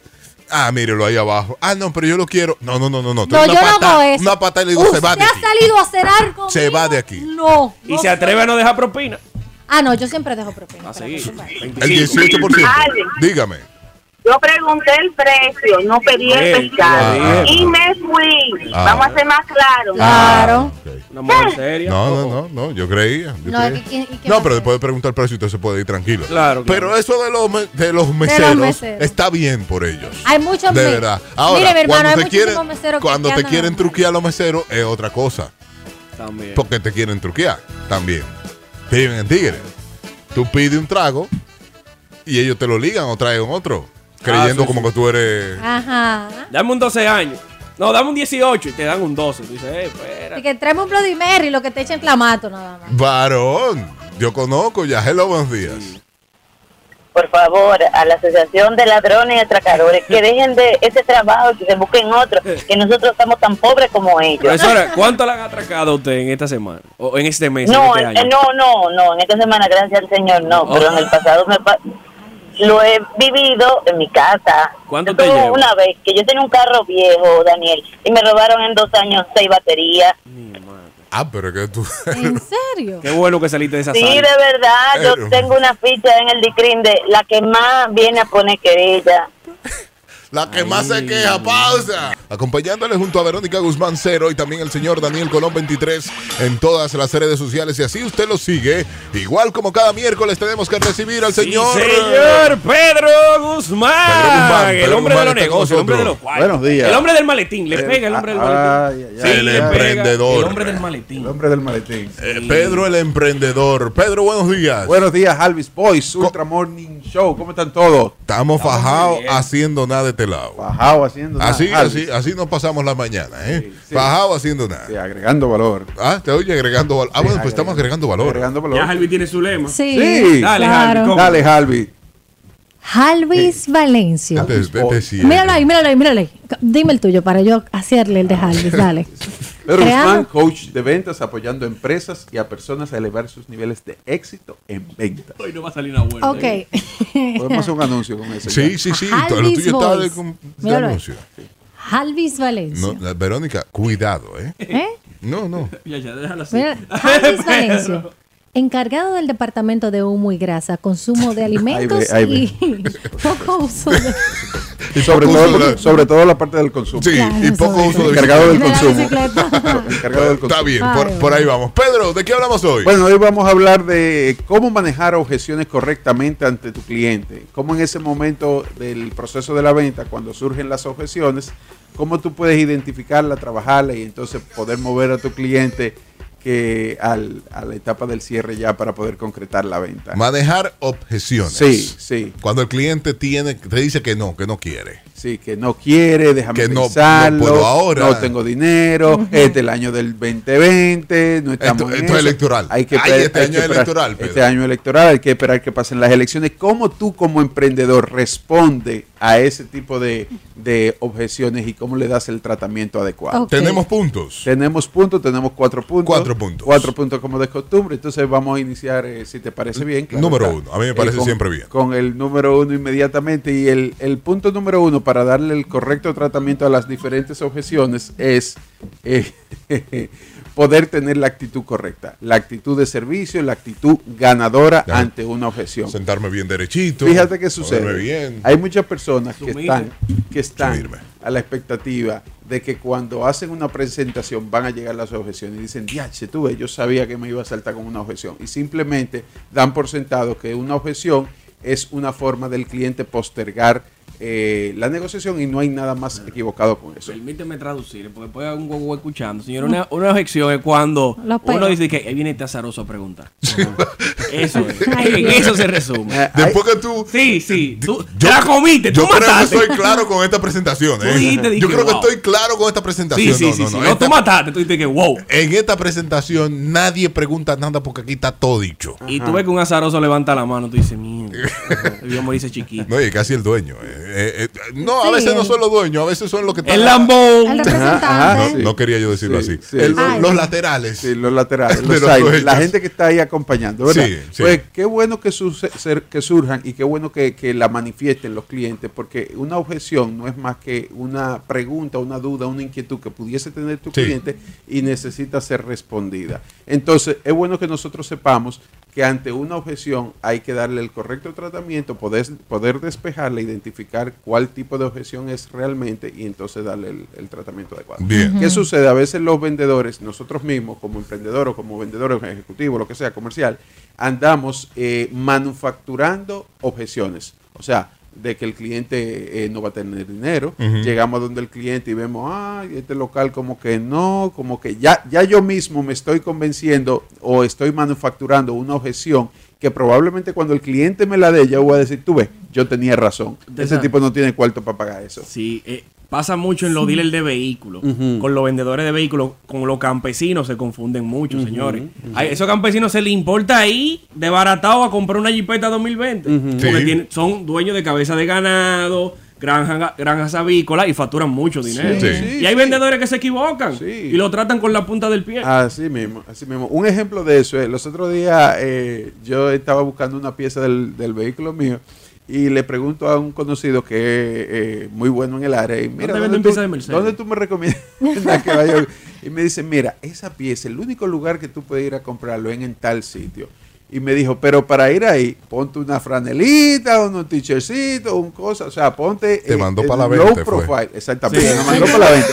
Ah, mírelo ahí abajo. Ah, no, pero yo lo quiero. No, no, no, no, no. No, yo no hago eso. Una pata y le digo, se va de ¿Usted aquí. ha salido a cenar conmigo? Se va de aquí. No. Y no se atreve a no dejar propina. Ah, no, yo siempre dejo propina. Sepa. 25. El 18%. Ale. Dígame. Yo pregunté el precio, no pedí el pescado. Y me fui. Ah. Vamos a ser más claros. Claro. Una mujer seria. No, no, no, no, yo creía. yo No, creía. es que quién- ¿y qué No, va a pero después de preguntar el precio usted se puede ir tranquilo. Claro, claro. Pero eso de los, me- de los meseros, meseros. está bien por ellos. Hay muchos De verdad. Ahora, Mire, mi hermano, cuando hay te muchísimos quieren, meseros que cuando te te andan- quieren truquear los meseros es otra cosa. También. Porque te quieren truquear también. Viven en Tigre. Tú pides un trago y ellos te lo ligan o traen otro. Creyendo sí, como sí. que tú eres. Ajá. Dame un 12 años. No, dame un 18 y te dan un 12. Tú dices, eh, espera. Así que tráeme un Bloody Mary, lo que te echen clamato nada más. Varón. Yo conozco ya. Hello, buenos días. por favor, a la Asociación de Ladrones y Atracadores, que dejen de ese trabajo y que se busquen otro, que nosotros estamos tan pobres como ellos. Profesora, ¿cuánto le han atracado a usted en esta semana? ¿O en este mes? No, en este año? no, no, no, en esta semana, gracias al Señor, no, pero en el pasado me lo he vivido en mi casa. ¿Cuánto Yo te tuve lleva? Una vez que yo tenía un carro viejo, Daniel, y me robaron en dos años seis baterías. Ah, pero que tú. ¿En (laughs) serio? Qué bueno que saliste de esa Sí, sala. de verdad, yo Pero- tengo una ficha en el DICRIN de la que más viene a poner querella. La que más se queja, pausa. Acompañándole junto a Verónica Guzmán Cero y también el señor Daniel Colón 23 en todas las redes sociales. Y así usted lo sigue. Igual como cada miércoles tenemos que recibir al Sí, señor. señor Pedro Guzmán. Pedro Guzmán, el hombre Guzmán de los negocios, el hombre de los cuartos. Buenos días. El hombre del maletín. Le pega el hombre del Ay, maletín. Sí, ay, El le pega. emprendedor. El hombre del maletín. El hombre del maletín. Eh, Pedro el emprendedor. Pedro, buenos días. Buenos días, Alvis Boys, Ultra Morning Show. ¿Cómo están todos? Estamos fajados muy bien. haciendo nada de este lado. Bajado haciendo nada. Así, así, así nos pasamos la mañana, ¿eh? sí. Fajado haciendo nada. Sí, agregando valor. Ah, te oye agregando valor. Ah, Sí, bueno, pues estamos agregando valor. Agregando valor. Ya Jalvi tiene su lema. Sí. Sí. Dale, claro. Dale, Alvis. Halvis Valencia. Este, este Boy. sí es. Míralo ahí, míralo ahí, míralo ahí. Dime el tuyo para yo hacerle el de Halvis, (laughs) dale. Guzmán, coach de ventas, apoyando a empresas y a personas a elevar sus niveles de éxito en ventas. Hoy no va a salir una buena. Ok. (laughs) Podemos hacer un anuncio con eso. Sí, ya. sí, sí. Todo lo tuyo está de, de anuncio. Halvis Valencia. No, la- Verónica, cuidado, ¿eh? ¿Eh? No, no. (laughs) Ya, ya, déjalo así. Mira, Halvis Pedro. Encargado del departamento de humo y grasa, consumo de (laughs) alimentos y (laughs) poco uso de (laughs) Y sobre Poco todo, de- sobre todo la parte del consumo. Sí, Claro, y poco uso de Encargado del de la consumo. Encargado del consumo. Está bien, Ay, por, bueno. por ahí vamos. Pedro, ¿de qué hablamos hoy? Bueno, hoy vamos a hablar de cómo manejar objeciones correctamente ante tu cliente. Cómo en ese momento del proceso de la venta, cuando surgen las objeciones, cómo tú puedes identificarla, trabajarla y entonces poder mover a tu cliente que al- a la etapa del cierre ya para poder concretar la venta. Manejar objeciones. Sí, sí. Cuando el cliente tiene, te dice que no, que no quiere. Sí, que no quiere, déjame Que no- pensarlo, no puedo ahora. no tengo dinero, este es el año del 2020, no estamos Esto- en esto es electoral. Hay que Ay, esperar- este hay año que es esperar- electoral, Pedro. Este año electoral, hay que esperar que pasen las elecciones. ¿Cómo tú como emprendedor responde a ese tipo de, de objeciones y cómo le das el tratamiento adecuado? Tenemos puntos. Tenemos puntos, tenemos cuatro puntos. Cuatro puntos. Cuatro puntos como de costumbre. Entonces vamos a iniciar, eh, si te parece bien. claro Número está. uno. A mí me parece con- siempre bien. Con el número uno inmediatamente. Y el, el punto número uno para darle el correcto tratamiento a las diferentes objeciones es eh, (laughs) poder tener la actitud correcta. La actitud de servicio, la actitud ganadora ante una objeción. Sentarme bien derechito. Fíjate qué sucede. bien. Hay muchas personas que están, que están Sumirme. a la expectativa de que cuando hacen una presentación van a llegar las objeciones y dicen, diache, tú ves, yo sabía que me iba a saltar con una objeción. Y simplemente dan por sentado que una objeción es una forma del cliente postergar eh, la negociación y no hay nada más equivocado con eso. Permíteme traducir, porque puede haber un huevo escuchando. Señor, una, una objeción es cuando uno dice que ahí viene este azaroso a preguntar. Eso es. (laughs) En eso se resume. Eh, Después que tú. Sí, sí. Tú te la comiste, tú Yo creo que estoy claro con esta presentación. ¿eh? dijiste, dije, yo creo que estoy claro con esta presentación. Sí, sí, no, sí. no, sí. no. Esta- tú mataste. Tú dices que wow. en esta presentación nadie pregunta nada porque aquí está todo dicho. Y tú ves que un azaroso levanta la mano, tú dices, mierda. Debió morirse chiquito. No, y casi el dueño. eh, eh, eh, no, a Sí, veces no son los dueños, a veces son los que están. El lambón. El. No, no quería yo decirlo Sí, así. sí. El- Ay. los laterales. Sí, los laterales, (laughs) De los los sides, dueños. la gente que está ahí acompañando, ¿verdad? Sí, sí. Pues qué bueno que, suce- ser- que surjan y qué bueno que, que la manifiesten los clientes, porque una objeción no es más que una pregunta, una duda, una inquietud que pudiese tener tu Sí. cliente y necesita ser respondida. Entonces, es bueno que nosotros sepamos que ante una objeción hay que darle el correcto tratamiento, poder, poder despejarla, identificar cuál tipo de objeción es realmente y entonces darle el, el tratamiento adecuado. Bien. ¿Qué sucede? A veces los vendedores, nosotros mismos, como emprendedores, como vendedores ejecutivos, lo que sea, comercial, andamos eh, manufacturando objeciones. O sea, de que el cliente eh, no va a tener dinero. Ujú. Llegamos a donde el cliente y vemos, ay, este local como que no, como que ya, ya yo mismo me estoy convenciendo o estoy manufacturando una objeción que probablemente cuando el cliente me la dé, yo voy a decir, tú ves, yo tenía razón. De Ese tipo no tiene cuarto para pagar eso. Sí, eh, pasa mucho en los dealers de vehículos. Con los vendedores de vehículos, con los campesinos se confunden mucho, señores. ujú. A esos campesinos se les importa ahí, de baratado, a comprar una Jeepeta 2020. Ujú. Porque Sí. tienen- son dueños de cabeza de ganado, granja- granjas avícolas y facturan mucho dinero. Sí. Sí, y hay vendedores que se equivocan y lo tratan con la punta del pie. Así mismo, así mismo. Un ejemplo de eso es, los otros días eh, yo estaba buscando una pieza del, del vehículo mío y le pregunto a un conocido que es eh, muy bueno en el área, y mira, ¿dónde tú, de? ¿dónde tú me recomiendas que vaya? Y me dice, mira, esa pieza, el único lugar que tú puedes ir a comprarlo es en tal sitio. Y me dijo, pero para ir ahí, ponte una franelita, unos t-shirtcitos, un cosa, o sea, ponte Te eh, mandó el pa' la low 20 fue. profile. Exactamente, Sí. me mandó para la 20.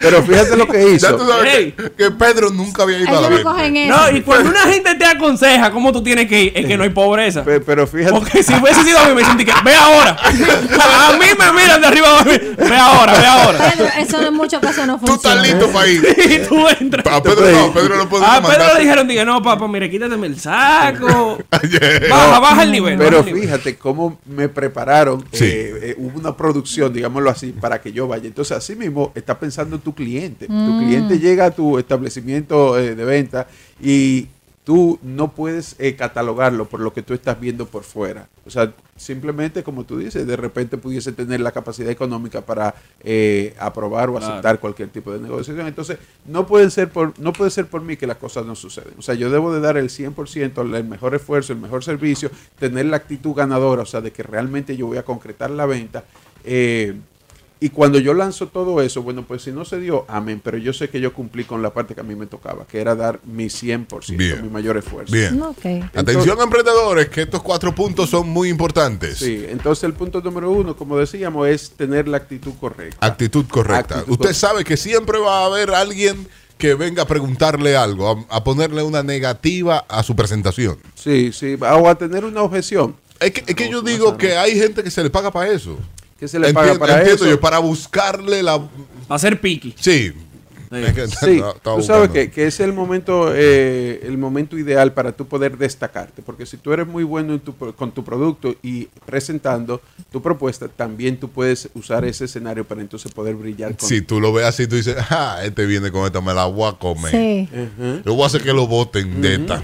Pero fíjate lo que (laughs) hizo. Ya tú sabes Ey. que, que Pedro nunca había ido a Ellos la no venta. cogen eso. No, y cuando una gente te aconseja cómo tú tienes que ir, es que no hay pobreza. Pe- Pero fíjate. Porque si hubiese sido a mí, me sentí que ve ahora. A mí me miran de arriba abajo. Ve ahora, ve ahora. Pedro, eso en muchos casos no Tú funciona. estás listo para ir. (laughs) Y tú entras. A Pedro no, Pedro no puede A Pedro le dijeron, dije, no, papá, mire, quítateme el saco. (laughs) Baja, baja el nivel. Pero baja el nivel. fíjate cómo me prepararon, Sí. eh, eh, hubo una producción, digámoslo así, para que yo vaya. Entonces, así mismo está pensando tu cliente. Tu cliente llega a tu establecimiento eh, de venta y tú no puedes eh, catalogarlo por lo que tú estás viendo por fuera. O sea, simplemente, como tú dices, de repente pudiese tener la capacidad económica para eh, aprobar o Claro. aceptar cualquier tipo de negociación. Entonces, no pueden ser por, no puede ser por mí que las cosas no suceden. O sea, yo debo de dar el 100%, el mejor esfuerzo, el mejor servicio, tener la actitud ganadora, o sea, de que realmente yo voy a concretar la venta. eh, y cuando yo lanzo todo eso, bueno, pues si no se dio, amén, pero yo sé que yo cumplí con la parte que a mí me tocaba, que era dar mi 100%, Bien. mi mayor esfuerzo. Bien. Atención, emprendedores, que estos cuatro puntos son muy importantes. Sí, entonces el punto número uno, como decíamos, es tener la actitud correcta. Actitud correcta. Actitud Usted correcta. sabe que siempre va a haber alguien que venga a preguntarle algo, a, a ponerle una negativa a su presentación. Sí, sí, o a tener una objeción. Es que, es que yo digo que hay gente que se le paga para eso. Que se le paga para entiendo eso. yo, para buscarle la... Para hacer piqui. Sí. Tú sabes que, que es el momento, eh, el momento ideal para tú poder destacarte, porque si tú eres muy bueno en tu pro- con tu producto y presentando tu propuesta, también tú puedes usar ese escenario para entonces poder brillar. Con Si tú lo ves así, tú dices, ah, este viene con esta, me la voy a comer. Sí. Yo voy a hacer que lo voten de esta.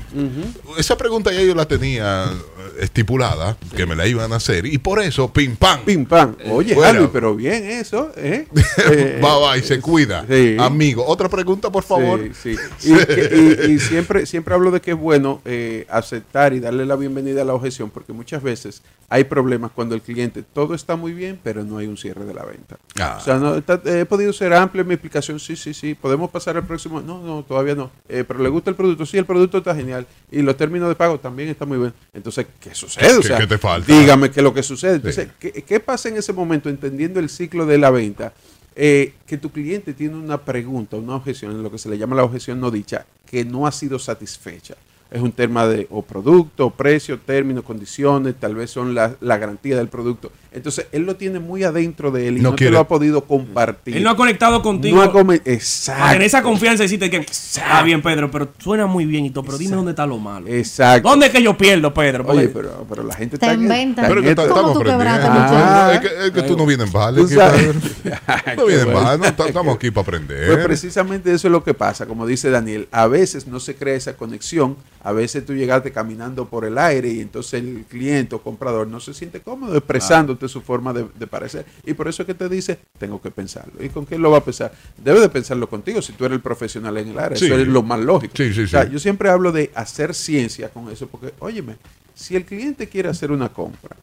Esa pregunta ya yo la tenía eh, estipulada, que me la iban a hacer, y por eso, pim pam. Pim pam. Oye, Bueno. Harvey, pero bien eso, ¿eh? (laughs) Eh, va, va, y se cuida. Sí. Amigo, otra pregunta, por favor. Sí. (laughs) Y, que- y- y siempre, siempre hablo de que es bueno eh, aceptar y darle la bienvenida a la objeción, porque muchas veces hay problemas cuando el cliente todo está muy bien, pero no hay un cierre de la venta. Ah. O sea, no, está- he podido ser amplia en mi explicación, sí, sí, sí, podemos pasar al próximo. No, no, todavía no. Eh, pero le gusta el producto, sí, el producto está genial. Y los términos de pago también están muy buenos. Entonces, ¿qué sucede? O ¿Qué- sea, qué te falta? Dígame qué es lo que sucede. Entonces, Sí. ¿qué, qué pasa en ese momento entendiendo el ciclo de la venta? Eh, que tu cliente tiene una pregunta, una objeción, en lo que se le llama la objeción no dicha, que no ha sido satisfecha. Es un tema de o producto, o precio, términos, condiciones, tal vez son la, la garantía del producto. Entonces, él lo tiene muy adentro de él y No no, te lo ha podido compartir. Él no ha conectado contigo. No ha come- Exacto. Tener esa confianza y decirte que está bien, Pedro, pero suena muy bien y todo, pero dime dónde está lo malo. Exacto. ¿Dónde es que yo pierdo, Pedro? Oye, pero, pero la gente Te está en- Pero en que estamos aprendiendo. muchacho? Es que, es que tú no vienes en vale. Tú sabes. No vienes en vale. no, ta- Estamos aquí para aprender. Pues precisamente eso es lo que pasa, como dice Daniel, a veces no se crea esa conexión, a veces tú llegaste caminando por el aire y entonces el cliente o comprador no se siente cómodo su forma de, de parecer y por eso es que te dice, tengo que pensarlo. ¿Y con quién lo va a pensar? Debe de pensarlo contigo si tú eres el profesional en el área, Sí. eso es lo más lógico. Sí, sí, O sea, yo siempre hablo de hacer ciencia con eso, porque, óyeme, si el cliente quiere hacer una compra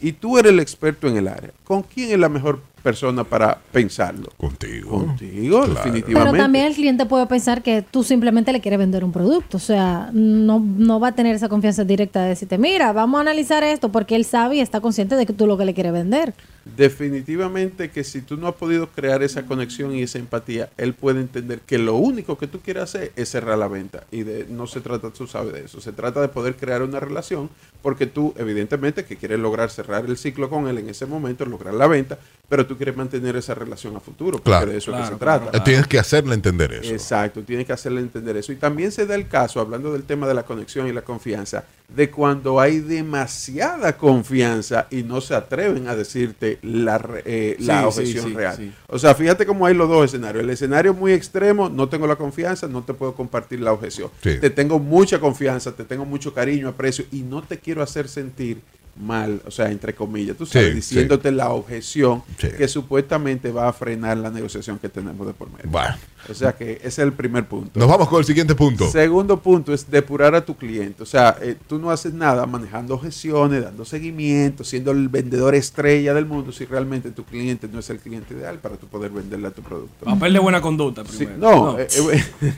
y tú eres el experto en el área, ¿con quién es la mejor persona para pensarlo? Contigo. Contigo, Claro. definitivamente. Pero también el cliente puede pensar que tú simplemente le quieres vender un producto. O sea, no, no va a tener esa confianza directa de decirte, mira, vamos a analizar esto, porque él sabe y está consciente de que tú lo que le quieres vender. Definitivamente que si tú no has podido crear esa conexión y esa empatía, él puede entender que lo único que tú quieres hacer es cerrar la venta. Y de, no se trata, tú sabes de eso, se trata de poder crear una relación porque tú evidentemente que quieres lograr cerrar el ciclo con él en ese momento, lograr la venta, pero tú quieres mantener esa relación a futuro, porque Claro. de eso es Claro, que se claro, trata. Eh, Tienes que hacerle entender eso. Exacto, tienes que hacerle entender eso. Y también se da el caso, hablando del tema de la conexión y la confianza, de cuando hay demasiada confianza y no se atreven a decirte la, eh, la objeción sí, sí, real. sí. O sea, fíjate cómo hay los dos escenarios. El escenario muy extremo, no tengo la confianza, no te puedo compartir la objeción. Sí. Te tengo mucha confianza, te tengo mucho cariño, aprecio y no te quiero hacer sentir mal, o sea, entre comillas, tú sabes, Sí, diciéndote la objeción Sí. que supuestamente va a frenar la negociación que tenemos de por medio. Bueno. O sea que ese es el primer punto. Nos vamos con el siguiente punto. Segundo punto es depurar a tu cliente. O sea, eh, tú no haces nada manejando objeciones, dando seguimiento, siendo el vendedor estrella del mundo si realmente tu cliente no es el cliente ideal para tú poder venderle a tu producto. Papel de buena conducta Sí, primero. no, eh,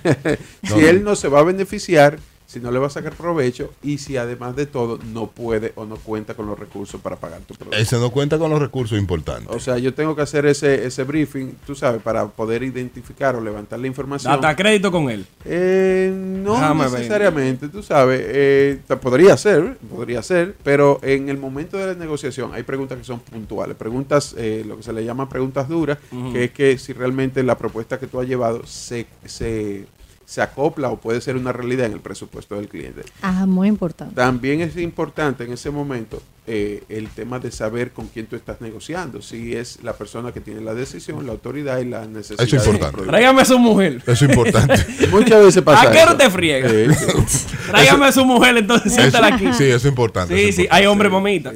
eh, (laughs) si él no se va a beneficiar, si no le va a sacar provecho y si además de todo no puede o no cuenta con los recursos para pagar tu producto. Ese no cuenta con los recursos importantes. O sea, yo tengo que hacer ese, ese briefing, tú sabes, para poder identificar o levantar la información. Data crédito con él. Eh, no Déjame ver. necesariamente, tú sabes, eh, podría ser, podría ser, pero en el momento de la negociación hay preguntas que son puntuales, preguntas, eh, lo que se le llama preguntas duras, que es que si realmente la propuesta que tú has llevado se, se, se acopla o puede ser una realidad en el presupuesto del cliente. Ah, muy importante. También es importante en ese momento eh, el tema de saber con quién tú estás negociando, si es la persona que tiene la decisión, la autoridad y la necesidad. Eso es importante. Tráigame a su mujer. Eso es importante. (laughs) Muchas veces pasa ¿A qué hora te friega? Sí. Tráigame a su mujer, entonces siéntala aquí. Sí, eso es importante. Sí, sí, hay hombre, mamita.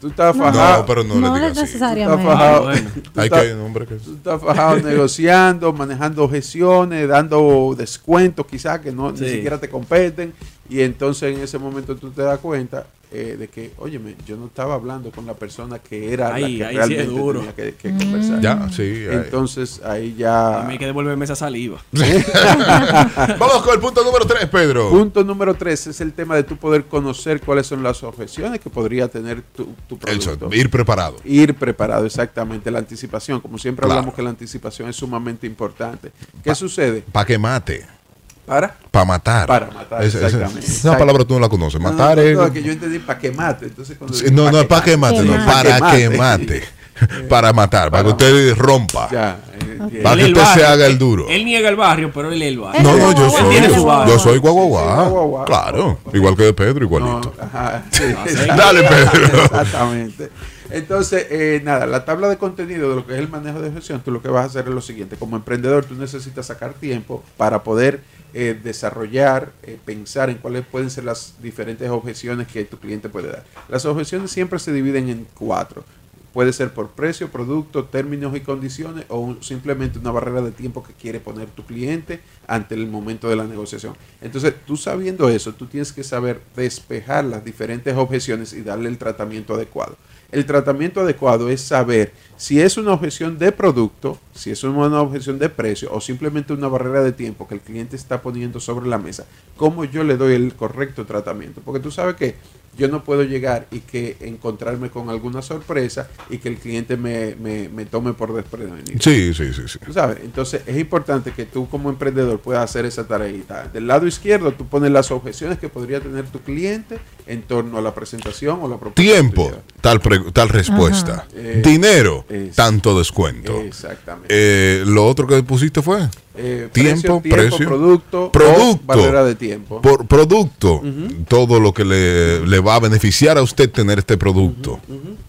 Tú estás No. fajado. No, pero no, No, le digas así. necesariamente. Tú estás fajado. Bueno. Tú Hay que un hombre que... tú estás fajado (laughs) negociando, manejando objeciones, dando descuentos quizás que no ni siquiera te competen y entonces en ese momento tú te das cuenta eh, de que, óyeme, yo no estaba hablando con la persona que era Ahí, la ahí que sí es realmente duro. tenía que, que conversar. Ya, sí. ahí. Entonces ahí A ya... mí hay que devolverme esa saliva. (laughs) Vamos con el punto número 3, Pedro. Punto número tres es el tema de tú poder conocer cuáles son las objeciones que podría tener tu, tu Eso, producto. ir preparado. Ir preparado, exactamente. La anticipación, como siempre Claro. hablamos que la anticipación es sumamente importante. ¿Qué sucede? Para que mate. Para Para matar. Para matar, Esa- esa- exactamente. Esa Exacto. palabra tú no la conoces. No, Matar no, es. no, no, que yo entendí para que mate. Entonces, cuando Sí, no, no es para que mate, no, para que mate. (laughs) (laughs) Para matar, para que usted rompa. Ya, eh, Para Él que usted se barrio. haga el duro. Él niega el barrio, pero él es el barrio. No, no, yo Él soy. su barrio. Yo soy guaguaguá. Claro. Igual que de Pedro, no, igualito. ajá, sí, (laughs) Dale, Pedro. Exactamente. Entonces, eh, nada, la tabla de contenido de lo que es el manejo de gestión, tú lo que vas a hacer es lo siguiente. Como emprendedor, tú necesitas sacar tiempo para poder eh, desarrollar, eh, pensar en cuáles pueden ser las diferentes objeciones que tu cliente puede dar. Las objeciones siempre se dividen en cuatro. Puede ser por precio, producto, términos y condiciones o simplemente una barrera de tiempo que quiere poner tu cliente ante el momento de la negociación. Entonces, tú sabiendo eso, tú tienes que saber despejar las diferentes objeciones y darle el tratamiento adecuado. El tratamiento adecuado es saber si es una objeción de producto, si es una objeción de precio o simplemente una barrera de tiempo que el cliente está poniendo sobre la mesa, cómo yo le doy el correcto tratamiento. Porque tú sabes que yo no puedo llegar y que encontrarme con alguna sorpresa y que el cliente me, me, me tome por desprevenido. Sí, sí, sí, sí. Tú sabes, entonces es importante que tú como emprendedor puedas hacer esa tareita. Del lado izquierdo tú pones las objeciones que podría tener tu cliente en torno a la presentación o la propuesta. Tiempo. tal, pre- tal respuesta. Eh, Dinero, es- tanto descuento. Exactamente. Eh, lo otro que pusiste fue Eh, tiempo, precio, precio, producto, producto, barrera de tiempo. por producto, todo lo que le, le va a beneficiar a usted tener este producto.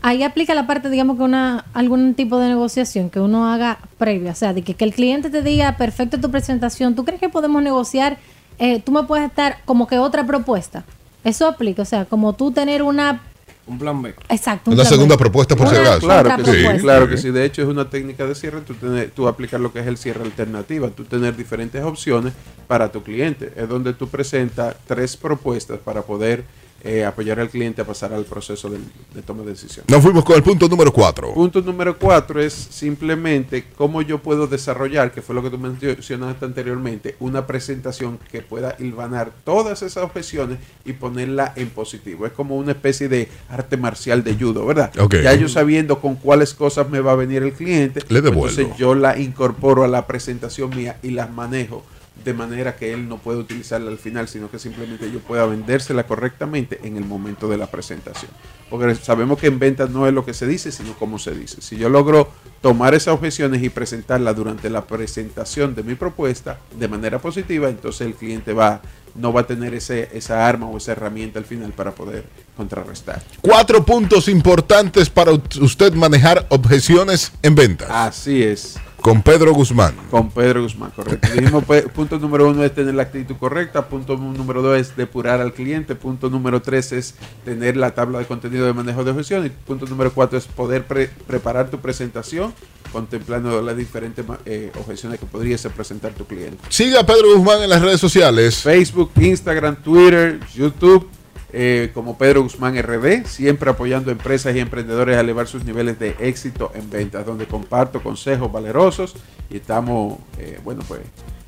Ahí aplica la parte, digamos, que una algún tipo de negociación que uno haga previa. O sea, de que, que el cliente te diga, perfecto tu presentación, ¿tú crees que podemos negociar? Eh, tú me puedes estar como que otra propuesta. Eso aplica. O sea, como tú tener una... Un plan B. Exacto. un Una plan B. segunda propuesta por si acaso. Claro que sí, claro que sí. De hecho, es una técnica de cierre. Tú, tener- tú aplicas lo que es el cierre alternativa. Tú tener diferentes opciones para tu cliente. Es donde tú presentas tres propuestas para poder eh, apoyar al cliente a pasar al proceso de, toma de decisión. Nos fuimos con el punto número 4. Punto número cuatro es simplemente cómo yo puedo desarrollar, que fue lo que tú mencionaste anteriormente, una presentación que pueda hilvanar todas esas objeciones y ponerla en positivo. Es como una especie de arte marcial de judo, ¿verdad? Ok. Ya yo sabiendo con cuáles cosas me va a venir el cliente, Le pues entonces yo la incorporo a la presentación mía y las manejo de manera que él no pueda utilizarla al final, sino que simplemente yo pueda vendérsela correctamente en el momento de la presentación. Porque sabemos que en ventas no es lo que se dice, sino cómo se dice. Si yo logro tomar esas objeciones y presentarlas durante la presentación de mi propuesta de manera positiva, entonces el cliente va no va a tener ese, esa arma o esa herramienta al final para poder contrarrestar. Cuatro puntos importantes para usted manejar objeciones en ventas. Así es. Con Pedro Guzmán. Con Pedro Guzmán, correcto. Dijimos, pues, punto número uno es tener la actitud correcta, punto número dos es depurar al cliente, punto número tres es tener la tabla de contenido de manejo de objeción y punto número cuatro es poder pre- preparar tu presentación contemplando las diferentes eh, objeciones que podríase presentar tu cliente. Siga a Pedro Guzmán en las redes sociales. Facebook, Instagram, Twitter, YouTube, eh, como Pedro Guzmán RD, siempre apoyando a empresas y emprendedores a elevar sus niveles de éxito en ventas, donde comparto consejos valerosos y estamos, eh, bueno, pues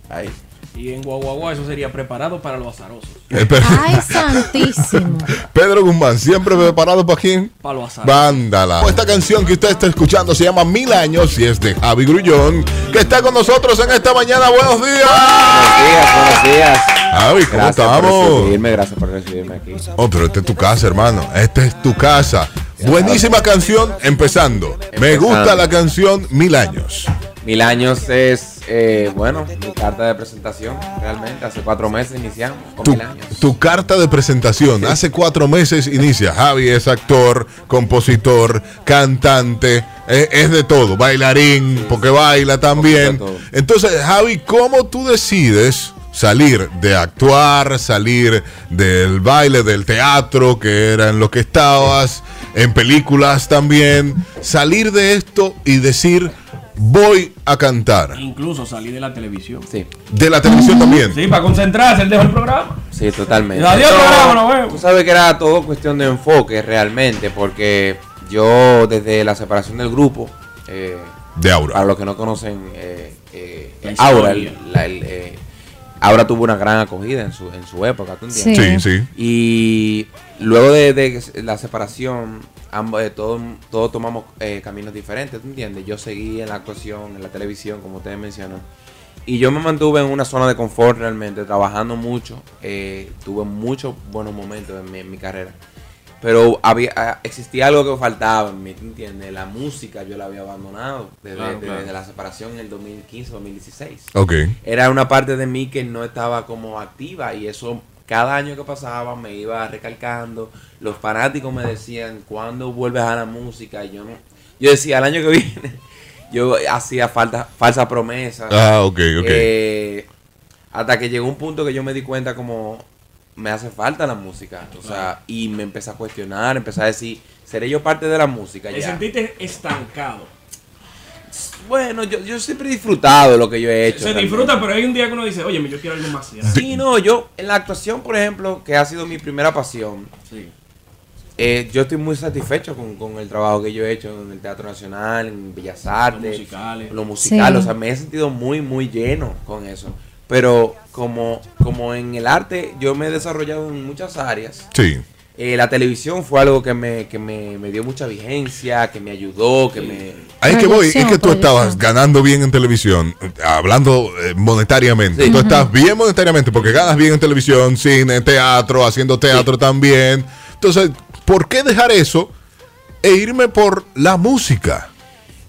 ahí. Y en Guaguaguá eso sería preparado para los azarosos. (laughs) Ay, santísimo. (laughs) Pedro Guzmán, siempre preparado para quién? Para los azarosos. Vándala. Esta canción que usted está escuchando se llama Mil Años y es de Javi Grullón, que está con nosotros en esta mañana. Buenos días. Buenos días, buenos días. Javi, ¿cómo Gracias por estamos? recibirme, gracias por recibirme aquí. Oh, pero esta es tu casa, hermano. Esta es tu casa. Buenísima canción, empezando. Me gusta la canción Mil Años. Mil años es, eh, bueno, mi carta de presentación, realmente. Hace cuatro meses iniciamos con Tu, mil años. tu carta de presentación. Hace cuatro meses inicia. Javi es actor, compositor, cantante, eh, es de todo, bailarín, porque baila también. Entonces, Javi, ¿cómo tú decides salir de actuar, salir del baile, del teatro, que era en lo que estabas, en películas también, salir de esto y decir, voy a cantar? Incluso salí de la televisión. Sí, De la televisión también. Sí, para concentrarse, él dejó el programa. sí, totalmente. Adiós, No, programa, nos vemos. Tú sabes que era todo cuestión de enfoque realmente, porque yo desde la separación del grupo, eh, De Aura. para los que no conocen, eh, eh, Aura, historia. el- la- el, Aura tuvo una gran acogida en su, en su época, ¿tú entiendes? Sí, sí. Y luego de, de la separación, ambos, eh, todos, todos tomamos eh, caminos diferentes, ¿tú entiendes? Yo seguí en la actuación, en la televisión, como ustedes mencionan. Y yo me mantuve en una zona de confort realmente, trabajando mucho. eh, tuve muchos buenos momentos en mi, en mi carrera. Pero había, ah, existía algo que faltaba en mí, ¿tú entiendes? La música yo la había abandonado desde, Claro, desde claro. la separación en el 2015-2016 Ok. era una parte de mí que no estaba como activa y eso cada año que pasaba me iba recalcando. Los fanáticos me decían, ¿cuándo vuelves a la música? Y yo no, yo decía, el año que (laughs) viene, yo hacía falta, falsa promesa. Ah, ok, ok. Eh, hasta que llegó un punto que yo me di cuenta como me hace falta la música. O sea, y me empecé a cuestionar, empecé a decir, ¿seré yo parte de la música? Te ya? sentiste estancado. Bueno, yo, yo siempre he disfrutado lo que yo he hecho. Se disfruta, pero hay un día que uno dice, oye, yo quiero algo más grande. Sí, no, yo en la actuación, por ejemplo, que ha sido mi primera pasión, Sí. eh, yo estoy muy satisfecho con, con el trabajo que yo he hecho en el Teatro Nacional, en Bellas Artes, Los musicales. lo musical, Sí. o sea, me he sentido muy, muy lleno con eso. Pero como, como en el arte yo me he desarrollado en muchas áreas, Sí. eh, la televisión fue algo que me, que me, me dio mucha vigencia, que me ayudó, que me... Ahí es que voy, es que tú estabas proyección. ganando bien en televisión, hablando eh, monetariamente. Sí. Tú estás bien monetariamente porque ganas bien en televisión, cine, teatro, haciendo teatro también. Entonces, ¿por qué dejar eso e irme por la música?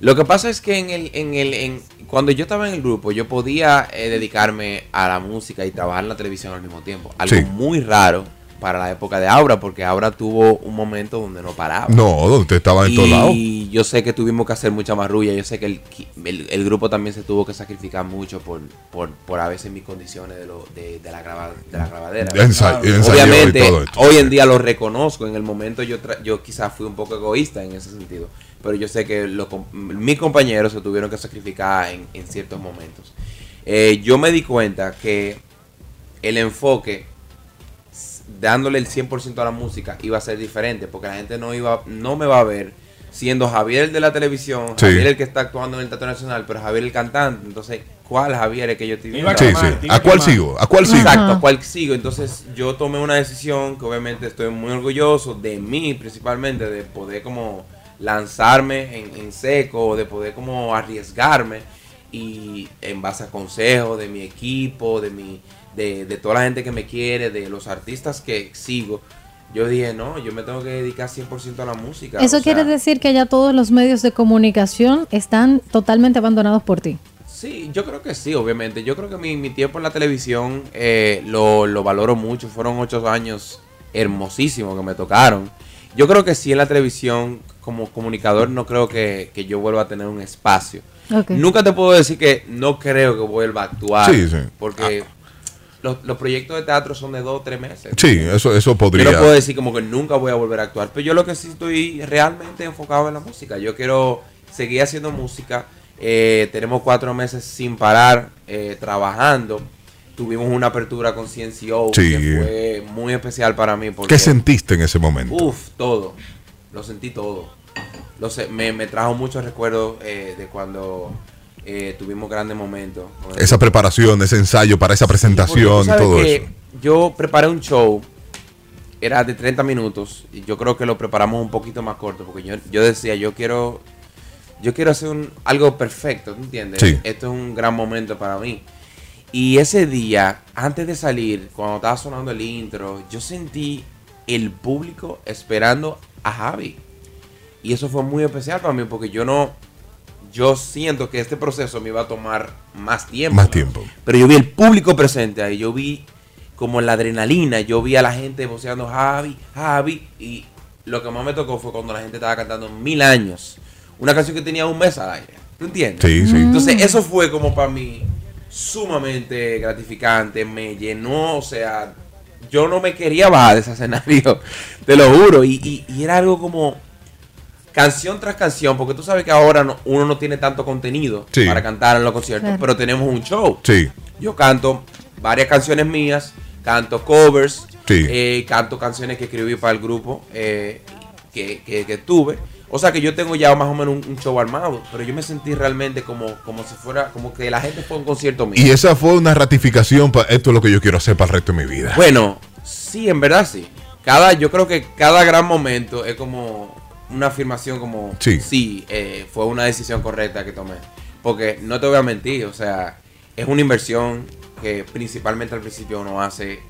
Lo que pasa es que en el, en el, en, cuando yo estaba en el grupo, yo podía eh, dedicarme a la música y trabajar en la televisión al mismo tiempo. Algo Sí. muy raro para la época de Aura, porque Aura tuvo un momento donde no paraba. No, donde estaba en todos lados. Y yo sé que tuvimos que hacer mucha más rulla. Yo sé que el, el, el grupo también se tuvo que sacrificar mucho por, por, por a veces mis condiciones de, lo, de, de la, graba- de la grabadera. Ensa- Obviamente, todo esto. hoy en día lo reconozco. En el momento yo, tra- yo quizás fui un poco egoísta en ese sentido. Pero yo sé que los com- mis compañeros se tuvieron que sacrificar en, en ciertos momentos. Eh, yo me di cuenta que el enfoque dándole el 100% a la música iba a ser diferente porque la gente no iba no me va a ver siendo Javier el de la televisión, Sí. Javier el que está actuando en el Teatro Nacional, pero Javier el cantante. Entonces, ¿cuál Javier es que yo estoy viendo? Sí, sí. ¿A cuál sigo? ¿A cuál sigo? Exacto, Ajá. ¿a cuál sigo? Entonces, yo tomé una decisión que obviamente estoy muy orgulloso de mí principalmente, de poder como lanzarme en, en seco, de poder como arriesgarme y en base a consejos de mi equipo, de mi de, de toda la gente que me quiere, de los artistas que sigo, yo dije, no, yo me tengo que dedicar 100% a la música. Eso o sea, quiere decir que ya todos los medios de comunicación están totalmente abandonados por ti. Sí, yo creo que sí, obviamente. Yo creo que mi, mi tiempo en la televisión eh, lo, lo valoro mucho. Fueron ocho años hermosísimos que me tocaron. Yo creo que sí en la televisión, como comunicador, no creo que, que yo vuelva a tener un espacio. Nunca te puedo decir que no creo que vuelva a actuar. Sí, sí. Porque los, los proyectos de teatro son de dos o tres meses. Sí, eso, eso podría. Yo no puedo decir como que nunca voy a volver a actuar, pero yo lo que sí estoy realmente enfocado en la música. Yo quiero seguir haciendo música. Eh, tenemos cuatro meses sin parar eh, trabajando. Tuvimos una apertura con CNCO Sí. que fue muy especial para mí. Porque, ¿Qué sentiste en ese momento? Uf, todo. Lo sentí todo. Lo sé, me, me trajo muchos recuerdos eh, de cuando eh, tuvimos grandes momentos. Esa preparación, ese ensayo para esa presentación todo eso. Yo preparé un show, era de 30 minutos, y yo creo que lo preparamos un poquito más corto, porque yo, yo decía, yo quiero yo quiero hacer un, algo perfecto, ¿tú entiendes? Sí. Esto es un gran momento para mí. Y ese día, antes de salir, cuando estaba sonando el intro, yo sentí el público esperando a Javi. Y eso fue muy especial para mí, porque yo no, yo siento que este proceso me iba a tomar más tiempo. Más tiempo. Pero yo vi el público presente ahí, yo vi como la adrenalina, yo vi a la gente voceando Javi, Javi, y lo que más me tocó fue cuando la gente estaba cantando Mil Años, una canción que tenía un mes al aire, ¿tú entiendes? Sí, sí. Entonces eso fue como para mí sumamente gratificante, me llenó, o sea, yo no me quería bajar de ese escenario, (laughs) te lo juro, y, y- y era algo como canción tras canción, porque tú sabes que ahora no- uno no tiene tanto contenido Sí. para cantar en los conciertos, Claro. pero tenemos un show. Sí. Yo canto varias canciones mías, canto covers, Sí. eh, canto canciones que escribí para el grupo eh, que, que- que tuve. O sea que yo tengo ya más o menos un, un show armado, pero yo me sentí realmente como, como si fuera, como que la gente fue a un concierto mío. Y esa fue una ratificación para esto es lo que yo quiero hacer para el resto de mi vida. Bueno, sí, en verdad sí. Cada, yo creo que cada gran momento es como una afirmación como Sí. eh, fue una decisión correcta que tomé. Porque no te voy a mentir, o sea, es una inversión que principalmente al principio uno hace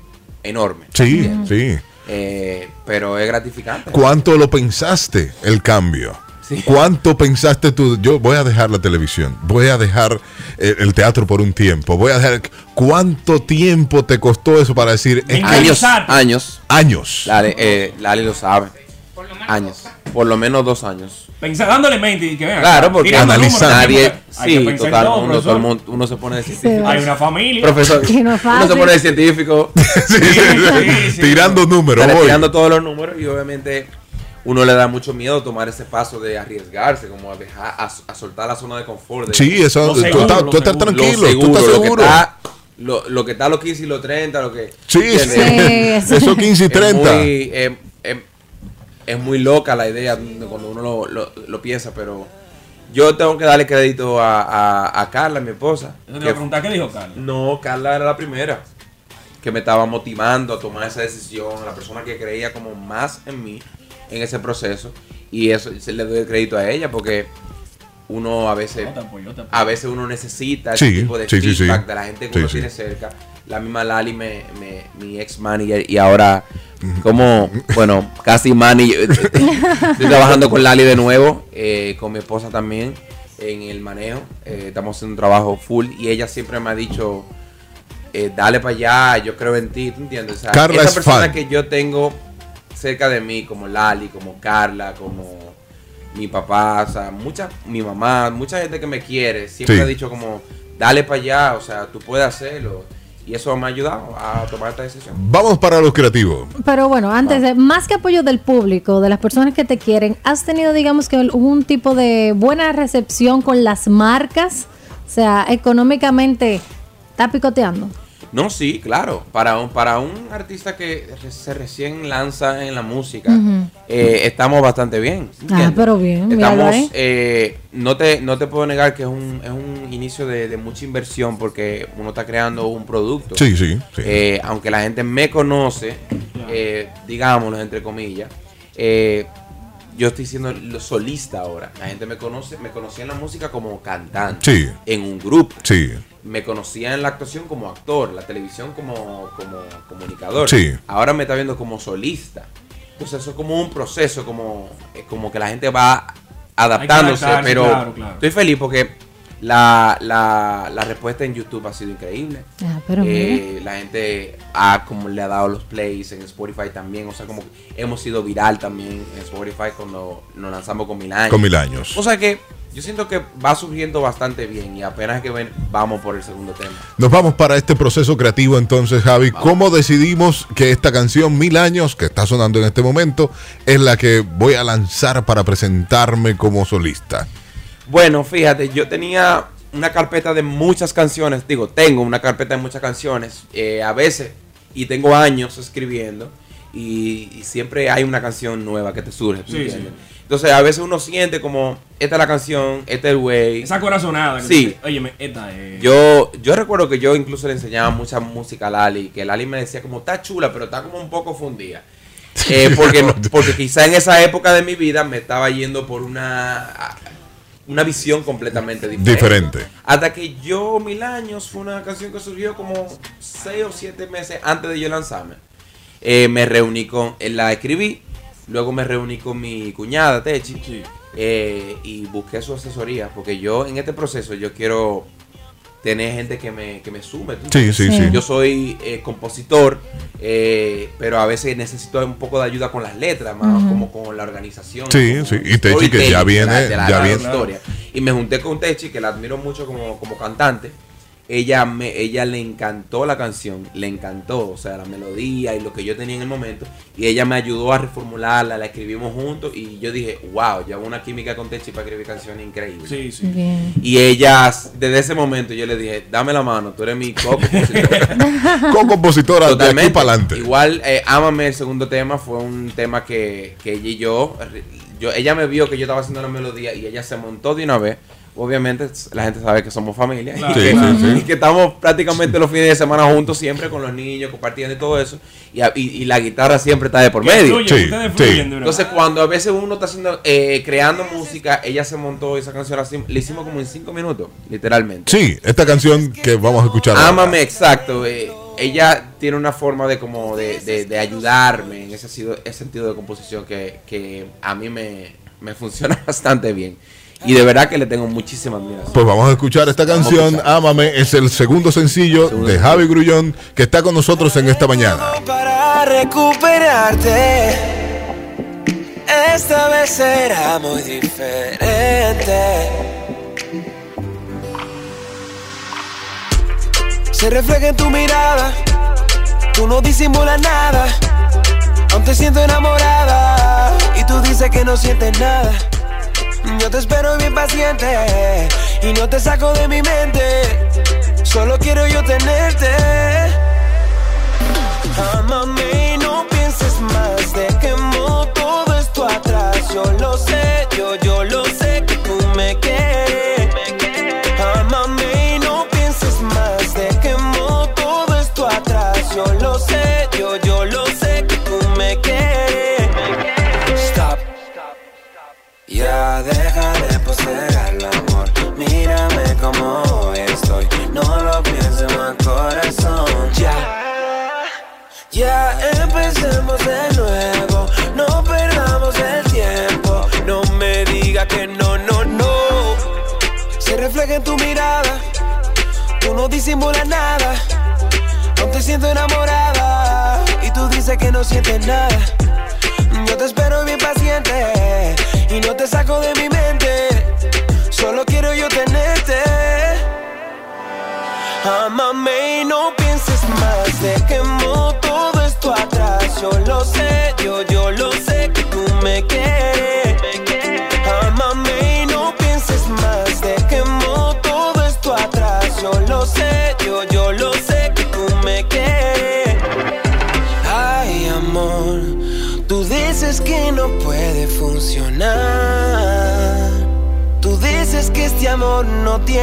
enorme. Sí, ¿entiendes? sí. Eh, pero es gratificante. ¿Cuánto lo pensaste el cambio? ¿Cuánto pensaste tú? Yo voy a dejar la televisión, voy a dejar el, el teatro por un tiempo, voy a dejar... ¿Cuánto tiempo te costó eso para decir... es que- Años, años. Años. Lali, eh, Lali lo sabe. Años. Por lo menos dos años. Pensá, dándole mente y que vean. Claro, porque tirando números, nadie, que sí, total, todo, uno, todo el mundo- uno se pone de científico. Hay una familia. Profesor, no uno se pone de científico. (laughs) Tirando números, Sale voy. Tirando todos los números y obviamente uno le da mucho miedo tomar ese paso de arriesgarse, como a dejar, a, a soltar la zona de confort. de- Sí, eso, Lo tú seguro, estás- lo tú estás seguro. tranquilo, Lo tú estás seguro, lo que seguro. está- Lo, lo que está a los 15 y los 30, lo que... Sí, sí, (laughs) esos 15 y 30. Es muy, eh, eh, es muy loca la idea de cuando uno lo, lo- lo piensa, pero yo tengo que darle crédito a, a- a Carla, mi esposa. Te a preguntar, ¿qué dijo Carla? No, Carla era la primera que me estaba motivando a tomar esa decisión, la persona que creía como más en mí en ese proceso. Y eso se le doy el crédito a ella porque uno a veces, a veces uno necesita Sí, ese tipo de sí, sí, feedback sí. de la gente que Sí, uno sí. tiene cerca. La misma Lali, me, me- mi ex manager, y ahora como, bueno, casi manager. (laughs) Estoy trabajando con Lali de nuevo, eh, con mi esposa también, en el manejo. Eh, estamos haciendo un trabajo full y ella siempre me ha dicho, eh, dale para allá, yo creo en ti, ¿tú entiendes? O sea, Carla esa es persona fan. que yo tengo cerca de mí, como Lali, como Carla, como mi papá, o sea, mucha, mi mamá, mucha gente que me quiere, siempre Sí. ha dicho como, dale para allá, o sea, tú puedes hacerlo. Y eso me ha ayudado a tomar esta decisión. Vamos para los creativos. Pero bueno, antes de, más que apoyo del público, de las personas que te quieren, ¿has tenido, digamos, que un tipo de buena recepción con las marcas? O sea, económicamente, ¿está picoteando? No, sí, claro. Para un, para un artista que se recién lanza en la música, eh, estamos bastante bien. Ah, ¿entiendes? pero bien, Estamos, eh, no, te, no te puedo negar que es un, es un inicio de, de mucha inversión porque uno está creando un producto. Sí, sí, sí. Eh, aunque la gente me conoce, eh, digámoslo entre comillas, eh, yo estoy siendo lo solista ahora. La gente me conoce, me conocía en la música como cantante, Sí. en un grupo. Sí. Me conocía en la actuación como actor, la televisión como, como comunicador. Sí. Ahora me está viendo como solista. Entonces eso es como un proceso, como, es como que la gente va adaptándose, adaptarse, pero claro, claro. estoy feliz porque la, la, la respuesta en YouTube ha sido increíble. Ah, pero Eh, la gente ha como le ha dado los plays en Spotify también, o sea, como que hemos sido viral también en Spotify cuando nos lanzamos con mil años. Con Mil Años. O sea que yo siento que va surgiendo bastante bien y apenas que ven, vamos por el segundo tema. Nos vamos para este proceso creativo entonces, Javi. ¿Cómo decidimos que esta canción Mil Años, que está sonando en este momento, es la que voy a lanzar para presentarme como solista? Bueno, fíjate, yo tenía una carpeta de muchas canciones, digo, tengo una carpeta de muchas canciones, eh, a veces, y tengo años escribiendo, y, y siempre hay una canción nueva que te surge. Entonces, a veces uno siente como, esta es la canción, este es el güey. Esa corazonada. que Sí. Óyeme, esta es. Yo, yo recuerdo que yo incluso le enseñaba mucha música a Lali, que Lali me decía como está chula, pero está como un poco fundida. (laughs) Eh, porque, porque quizá en esa época de mi vida me estaba yendo por una, una visión completamente diferente. Diferente. Hasta que yo, Mil Años, fue una canción que surgió como seis o siete meses antes de yo lanzarme. Eh, me reuní con, eh, la escribí, luego me reuní con mi cuñada, Techi, eh, y busqué su asesoría, porque yo en este proceso yo quiero tener gente que me, que me sume. ¿tú Sí, sí, sí. Yo soy eh, compositor, eh, pero a veces necesito un poco de ayuda con las letras, más como con la organización. Sí, sí, y Techi, que ya de viene- la- de la- ya viene. historia. Y me junté con Techi, que la admiro mucho como, como cantante. Ella me, ella le encantó la canción, le encantó, o sea, la melodía y lo que yo tenía en el momento. Y ella me ayudó a reformularla, la escribimos juntos. Y yo dije, wow, yo hago una química con Techi para escribir canciones increíbles. Sí, sí. Bien. Y ella, desde ese momento, yo le dije, dame la mano, tú eres mi co-compositora. (laughs) Co-compositora de aquí Totalmente. para adelante. Igual, eh, Ámame, el segundo tema, fue un tema que, que ella y yo, yo, ella me vio que yo estaba haciendo la melodía y ella se montó de una vez. Obviamente, la gente sabe que somos familia Claro. y, que, Sí, sí, sí. y que estamos prácticamente los fines de semana juntos siempre con los niños, compartiendo y todo eso. Y, a- y- y la guitarra siempre está de por medio. fluyen Entonces, cuando a veces uno está haciendo, eh, creando música, ella se montó esa canción así, le hicimos como en cinco minutos, literalmente. Sí, esta canción que vamos a escuchar. ahora. Ámame, exacto. eh, ella tiene una forma de como de, de- de ayudarme en ese, sentido de composición que, que a mí me, me funciona (laughs) bastante bien. Y de verdad que le tengo muchísima admiración. Pues vamos a escuchar esta canción, Ámame, es el segundo sencillo de Javi Grullón que está con nosotros en esta mañana. para recuperarte. Esta vez será muy diferente. Se refleja en tu mirada, tú no disimulas nada. Aún te siento enamorada y tú dices que no sientes nada. Yo te espero bien paciente y no te saco de mi mente. Solo quiero yo tenerte. Ámame y no pienses más. Dejemos todo esto atrás. Yo lo sé, Ya deja de poseer el amor. Mírame como estoy. No lo pienses más, corazón. Ya. Ya empecemos de nuevo. No perdamos el tiempo. No me diga que no, no, no. Se refleja en tu mirada. Tú no disimulas nada. Aún te siento enamorada. Y tú dices que no sientes nada. Yo te espero bien paciente. Y no te saco de mi mente. Solo quiero yo tenerte. Amame y no pienses más. Dejemos todo esto atrás. Yo lo sé, yo, yo lo sé que tú me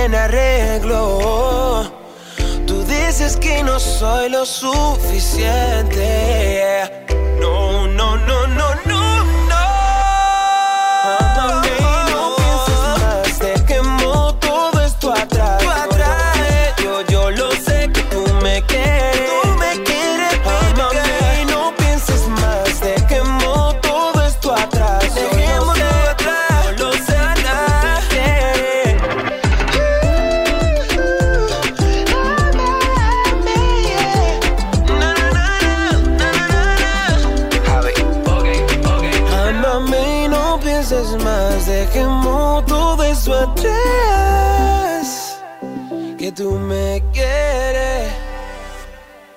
arreglo. Tú dices que no soy lo suficiente.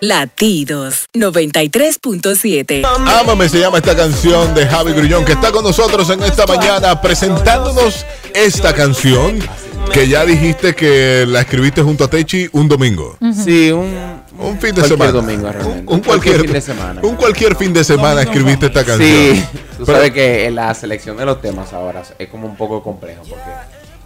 Latidos 93.7. Ámame se llama esta canción de Javi Grullón que está con nosotros en esta mañana presentándonos esta canción que ya dijiste que la escribiste junto a Techi un domingo. Sí, un, un fin de cualquier semana. domingo, realmente. Un cualquier, fin de semana. Un cualquier fin de semana escribiste esta canción. Sí, tú Pero- sabes que la selección de los temas ahora es como un poco complejo porque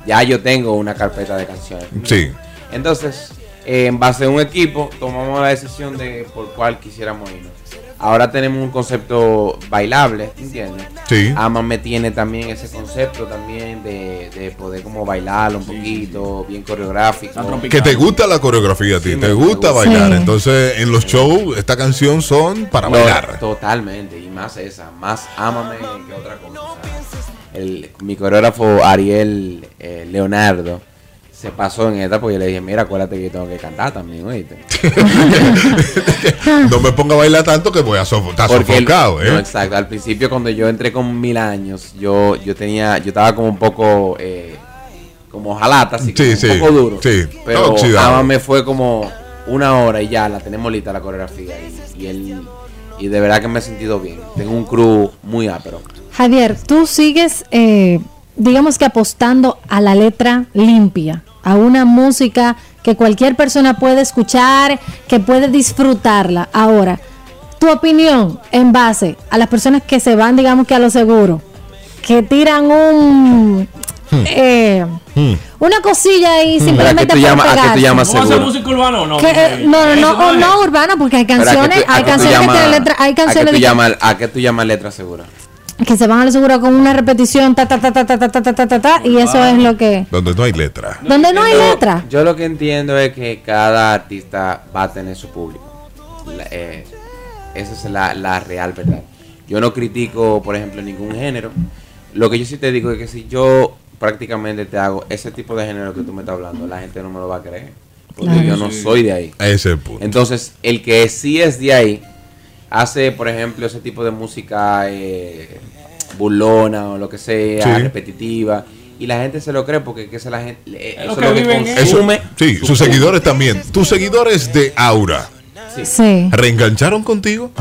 ya yo tengo una carpeta de canciones. Sí. Entonces, eh, en base a un equipo, tomamos la decisión de por cuál quisiéramos irnos. Ahora tenemos un concepto bailable, ¿entiendes? Sí. Amame tiene también ese concepto también de, de poder como bailar un poquito, bien coreográfico. Que te gusta la coreografía a ti, te gusta bailar. Sí. Entonces, en los shows, esta canción son para No, bailar. Totalmente, y más esa, más ámame que otra cosa. El, mi coreógrafo Ariel eh, Leonardo se pasó en esta porque yo le dije, mira, acuérdate que yo tengo que cantar también, oíste. (laughs) No me ponga a bailar tanto que voy a sofo- estar sofocado, ¿eh? no, exacto. Al principio cuando yo entré con mil años, yo, yo tenía, yo estaba como un poco eh, como jalata, así Sí, un poco duro. sí, Pero oxidado. Ámame fue como una hora y ya la tenemos lista la coreografía. Y, y él, y de verdad que me he sentido bien. Tengo un crew muy ápero. Javier, tú sigues, eh, digamos que apostando a la letra limpia, a una música que cualquier persona puede escuchar, que puede disfrutarla. Ahora, tu opinión en base a las personas que se van, digamos que a lo seguro, que tiran un... eh, una cosilla y simplemente ¿A qué tú por llamas- a qué tú pegarse. llamas ¿Vamos a hacer seguro? música urbana o no? Que, eh, no, no, no, o no urbana, porque hay Pero ¿a qué canciones, tú- hay canciones que llamas- tienen letra, hay ¿A qué canciones a qué tú llamas letra segura? Que se van a lo seguro con una repetición, ta, ta, ta, ta, ta, ta, ta, ta, ta, ta, ta, y eso es lo que... Donde no hay letra. Donde no hay letra. Yo lo que entiendo es que cada artista va a tener su público. La- eh, esa es la, la real verdad. Yo no critico, por ejemplo, ningún género. Lo que yo sí te digo es que si yo prácticamente te hago ese tipo de género que tú me estás hablando, la gente no me lo va a creer. Porque Claro. yo no soy de ahí. Ese es el punto. Entonces, el que sí es de ahí, hace, por ejemplo, ese tipo de música eh, burlona o lo que sea, Sí. repetitiva. Y la gente se lo cree porque que se la gente, eh, Es eso lo es que lo que viven ellos. Eso, consume. sí, su sus seguidores también. Tus seguidores de Aura. Sí. ¿Reengancharon contigo?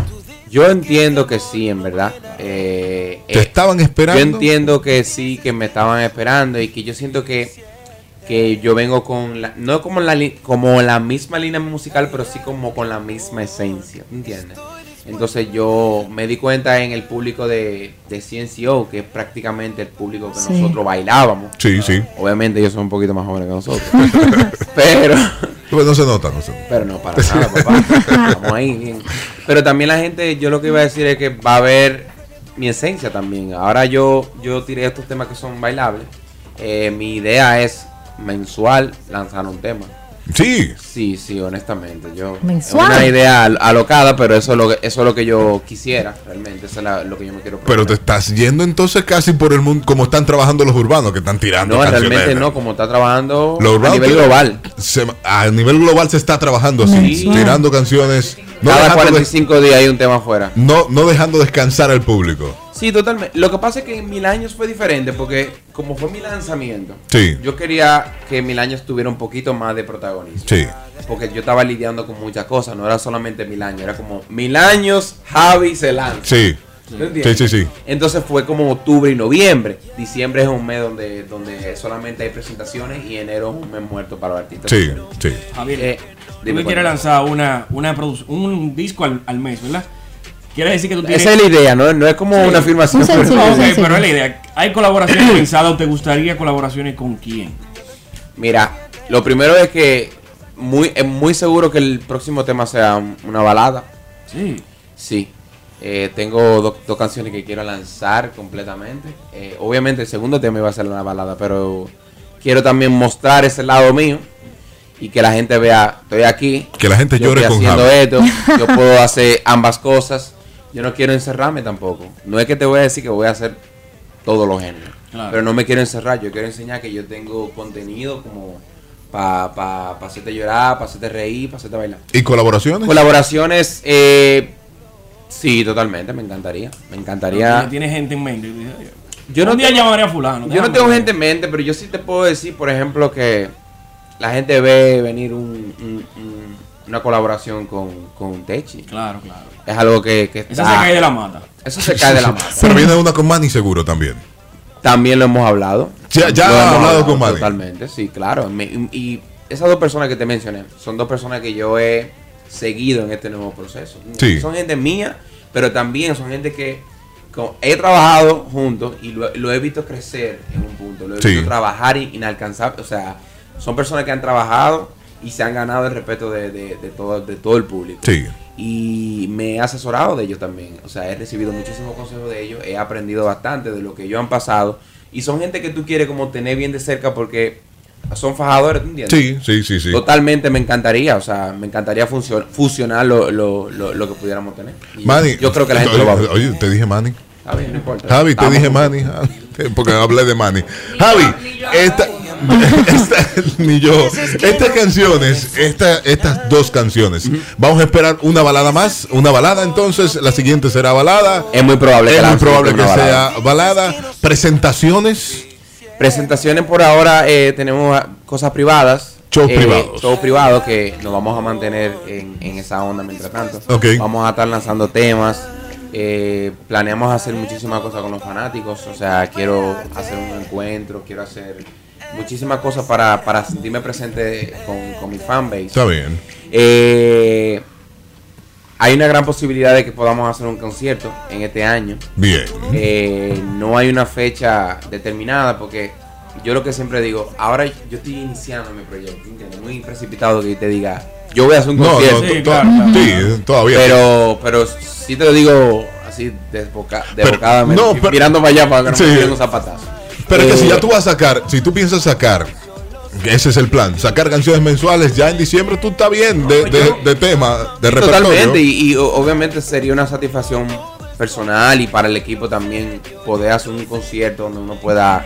Yo entiendo que sí, en verdad. Eh, ¿Te eh, estaban esperando? Yo entiendo que sí, que me estaban esperando y que yo siento que, que yo vengo con la, no como la, li- como la misma línea musical, pero sí como con la misma esencia, ¿entiendes? Entonces yo me di cuenta en el público de, de CNCO, que es prácticamente el público que Sí. nosotros bailábamos. Sí, sí. Obviamente ellos son un poquito más jóvenes que nosotros. (laughs) pero... Pues no se nota, no se nota. Pero no, para nada, papá. Estamos ahí bien. Pero también la gente, yo lo que iba a decir es que va a haber mi esencia también. Ahora yo, yo tiré estos temas que son bailables. Eh, mi idea es mensual lanzar un tema. Sí. Sí, sí, honestamente. Yo, Mensual. Es una idea al- alocada, pero eso es lo que, eso es lo que yo quisiera, realmente. Eso es la- lo que yo me quiero Pero te estás yendo entonces casi por el mundo, como están trabajando los urbanos, que están tirando No, canciones. realmente no, como está trabajando a nivel global. se- a nivel global se está trabajando así, Mensual. tirando canciones, no Cada dejando, de- 45 días hay un tema afuera. no, no dejando descansar al público. Sí, totalmente. Lo que pasa es que en mil años fue diferente porque como fue mi lanzamiento, Sí. yo quería que mil años tuviera un poquito más de protagonismo. Sí. Porque yo estaba lidiando con muchas cosas, no era solamente mil años, era como mil años, Javi se lanza. Sí. ¿Me entiendes? Sí, sí, sí. Entonces fue como octubre y noviembre. Diciembre es un mes donde, donde solamente hay presentaciones y enero es un mes muerto para los artistas. Sí, sí. Javier, Eh, tú que quieres lanzar una, una produ- un disco al, al mes, ¿verdad? Quiere decir que tú tienes... Esa es la idea, ¿no? No es como Sí. una afirmación. Un sencillo, pero- es la idea. ¿Hay colaboraciones pensadas o te gustaría colaboraciones con quién? Mira, lo primero es que muy, es muy seguro que el próximo tema sea un- una balada. Sí. Sí. Eh, tengo do- dos canciones que quiero lanzar completamente. Eh, obviamente el segundo tema iba a ser una balada, pero quiero también mostrar ese lado mío y que la gente vea, estoy aquí. Que la gente yo llore estoy con haciendo Javi. esto, yo puedo hacer ambas cosas. Yo no quiero encerrarme tampoco. No es que te voy a decir que voy a hacer todos los géneros. Claro. Pero no me quiero encerrar, yo quiero enseñar que yo tengo contenido como para pa, pa hacerte llorar, para hacerte reír, para hacerte bailar. ¿Y colaboraciones? Colaboraciones, eh, sí, totalmente, me encantaría. Me encantaría. ¿Tienes gente en mente? Yo no día tengo- llamaré a fulano. Yo no tengo gente en mente, pero yo sí te puedo decir, por ejemplo, que la gente ve venir un- un- un- una colaboración con, con Techi. Claro, claro. Es algo que, que está- se cae de la mata. Eso se cae de la mata. (laughs) Pero viene una con Manny seguro también. También lo hemos hablado. Ya- ya hemos hablado con Manny. Totalmente, sí, claro. Me- y esas dos personas que te mencioné son dos personas que yo he seguido en este nuevo proceso. Sí. Son gente mía, pero también son gente que he trabajado juntos y lo, lo he visto crecer en un punto. Lo he Sí. visto trabajar in- inalcanzable. O sea, son personas que han trabajado y se han ganado el respeto de, de- de todo, de todo el público. Sí. Y me he asesorado de ellos también. O sea, he recibido muchísimos consejos de ellos. He aprendido bastante de lo que ellos han pasado. Y son gente que tú quieres como tener bien de cerca porque son fajadores, ¿tú entiendes? Sí, sí, sí, sí. Totalmente me encantaría. O sea, me encantaría fusionar lo, lo, lo, lo que pudiéramos tener. Manny. yo creo que la gente lo va a ver. Oye, te dije Manny. Bien, no importa. Javi, te dije. Manny. Javi, (laughs) Porque hablé de Manny. Javi, esta, (laughs) esta- ni yo. Estas canciones, esta, estas dos canciones, vamos a esperar una balada más. Una balada, entonces la siguiente será balada. Es muy probable que Es muy probable que sea balada. Presentaciones. Presentaciones por ahora eh, tenemos cosas privadas. Shows eh, privados. Shows privados que nos vamos a mantener en, en esa onda mientras tanto. Ok. Vamos a estar lanzando temas. Eh, planeamos hacer muchísimas cosas con los fanáticos. O sea, quiero hacer un encuentro, quiero hacer muchísimas cosas para, para sentirme presente con, con mi fanbase. Está bien. Eh, hay una gran posibilidad de que podamos hacer un concierto en este año. Bien. Eh, no hay una fecha determinada porque yo lo que siempre digo, ahora yo estoy iniciando mi proyecto, ¿entiendes? Muy precipitado que te diga, yo voy a hacer un No, concierto. no, to- to- sí, todavía. Pero, pero sí te lo digo así desboca, Pero- desbocadamente, no, pero- mirando para allá para que no Sí. me tiren un zapatazo. Pero es que si Eh, ya tú vas a sacar, si tú piensas sacar, que ese es el plan, sacar canciones mensuales, ya en diciembre tú estás bien de, de, de tema, de repertorio. Totalmente, y, y obviamente sería una satisfacción personal y para el equipo también poder hacer un concierto donde uno pueda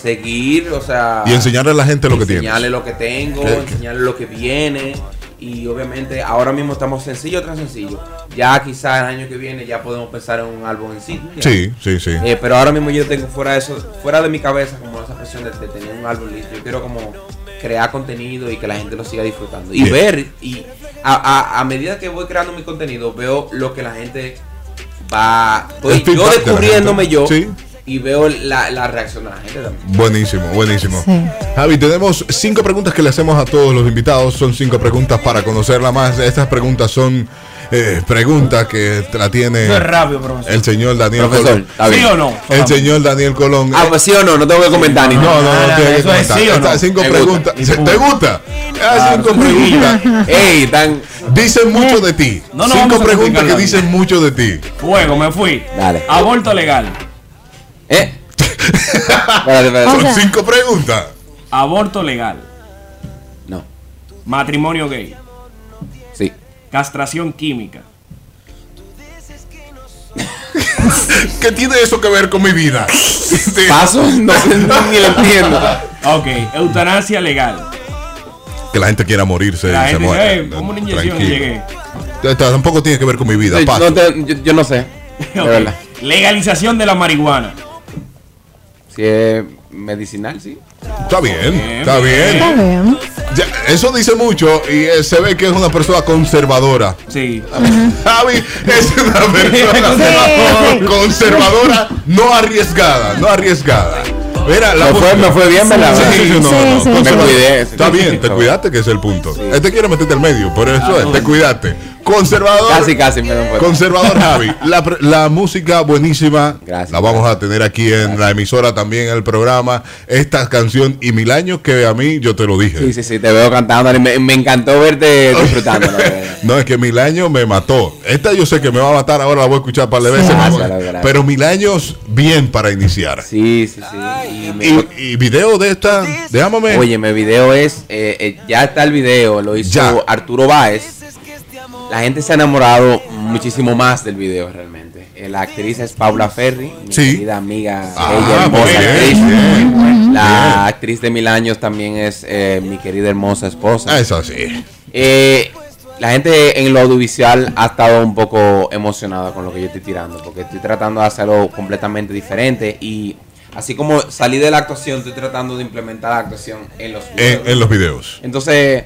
seguir, o sea, Y enseñarle a la gente lo que tienes. enseñarle lo que tengo, Eh. enseñarle lo que viene y obviamente ahora mismo estamos sencillo tras sencillo. Ya quizás el año que viene ya podemos pensar en un álbum en sí. Sí, sí, sí. Eh, pero ahora mismo yo tengo fuera de eso, fuera de mi cabeza como esa presión de, de tener un álbum listo. Yo quiero como crear contenido y que la gente lo siga disfrutando. Y Bien. ver, y a, a- a medida que voy creando mi contenido, veo lo que la gente va. Feedback yo descubriéndome yo Sí. Y veo la, la reacción de la gente también. Buenísimo, buenísimo. Javi, tenemos cinco preguntas que le hacemos a todos los invitados. Son cinco preguntas para conocerla más. Estas preguntas son eh, preguntas que la tiene es rápido, profesor. el señor Daniel Profesor, Colón. ¿Sí o no? El señor Daniel Colón. Ah, pues sí o no, no tengo que comentar ni No, no, nada. no, tiene que eso es comentar. sí no. Estas cinco Me preguntas. gusta. ¿Te gusta? Estas cinco preguntas. (laughs) Ey, tan. Dicen mucho de ti. No, no, Cinco preguntas que dicen mucho de ti. Fuego, me fui. Dale. Aborto legal. ¿Eh? (laughs) Espérate, espérate. O Son cinco preguntas. Aborto legal. No. Matrimonio gay. Sí. Castración química. ¿Qué tiene eso que ver con mi vida? (laughs) Paso, no sé, ni lo entiendo. Ok, eutanasia legal. Que la gente quiera morirse. La se gente muere. dice, "Eh, como una inyección y Tranquilo. llegué. Tampoco tiene que ver con mi vida. Sí, Paso. no te- yo, yo no sé. Legalización de la marihuana. Si es medicinal, sí. Está bien, está Está bien. bien. Ya, eso dice mucho y eh, se ve que es una persona conservadora. Sí. (laughs) Javi es una persona Sí. conservadora, no arriesgada, no arriesgada. Mira, la Me fue, me fue bien, ¿verdad? Sí, sí, sí, no, Sí, no, sí, no, sí. me Me cuidé. Está bien, te cuidaste, que es el punto. Este quiere meterte al medio, por eso es, te cuidaste. Conservador. Casi, casi me lo fue. Conservador (laughs) Javi, la, la música buenísima, Gracias, la vamos a tener aquí en la emisora también en el programa. Esta canción y mil años que a mí yo te lo dije. Sí, sí, sí, te veo cantando. Me, me encantó verte (laughs) disfrutando. No, es que mil años me mató. Esta yo sé que me va a matar, ahora la voy a escuchar un par de veces. Pero mil años bien para iniciar. Sí, sí, sí. Y me- Y, y video de esta, déjame. Oye, mi video es, eh, eh, ya está el video, lo hizo Ya. Arturo Báez. La gente se ha enamorado muchísimo más del video realmente. Eh, la actriz es Paula Ferri, mi Sí. querida amiga, Ah, ella hermosa actriz. bien, La actriz de Mil Años también es eh, mi querida hermosa esposa. Ah, Eso sí. Eh, la gente en lo audiovisual ha estado un poco emocionada con lo que yo estoy tirando, porque estoy tratando de hacerlo completamente diferente y así como salí de la actuación, estoy tratando de implementar la actuación en los videos. En, en los videos. Entonces,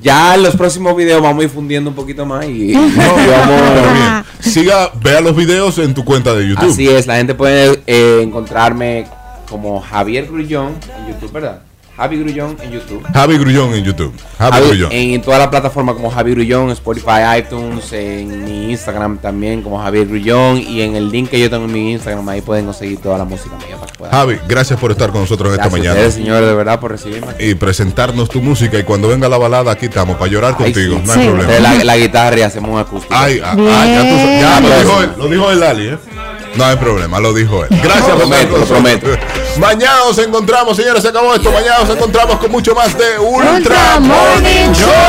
ya en los próximos videos vamos difundiendo un poquito más y, No, (laughs) vamos- bien. Siga, vea los videos en tu cuenta de YouTube. Así es, la gente puede eh, encontrarme como Javier Grullón en YouTube, ¿verdad? Javi Grullón en YouTube. Javi Grullón en YouTube. Javi, Javi- Grullón. en toda la plataforma como Javier Grullón, Spotify, iTunes, en mi Instagram también como Javier Grullón y en el link que yo tengo en mi Instagram ahí pueden conseguir toda la música mía para que puedan. Javi, gracias por estar con nosotros esta Gracias a mañana. ustedes, señores, de verdad por recibirme. aquí. Y presentarnos tu música. Y cuando venga la balada, aquí estamos para llorar Ay, contigo. sí. No hay Sí. problema. La, la guitarra y hacemos un acústico. Ay, ah, ah, ya, tú- ya lo dijo lo dijo el Lali, ¿eh? No hay problema, lo dijo él. Gracias prometo, lo prometo. Mañana nos encontramos, señores, se acabó esto. Mañana nos encontramos con mucho más de Ultra Ultra Morning Morning Show.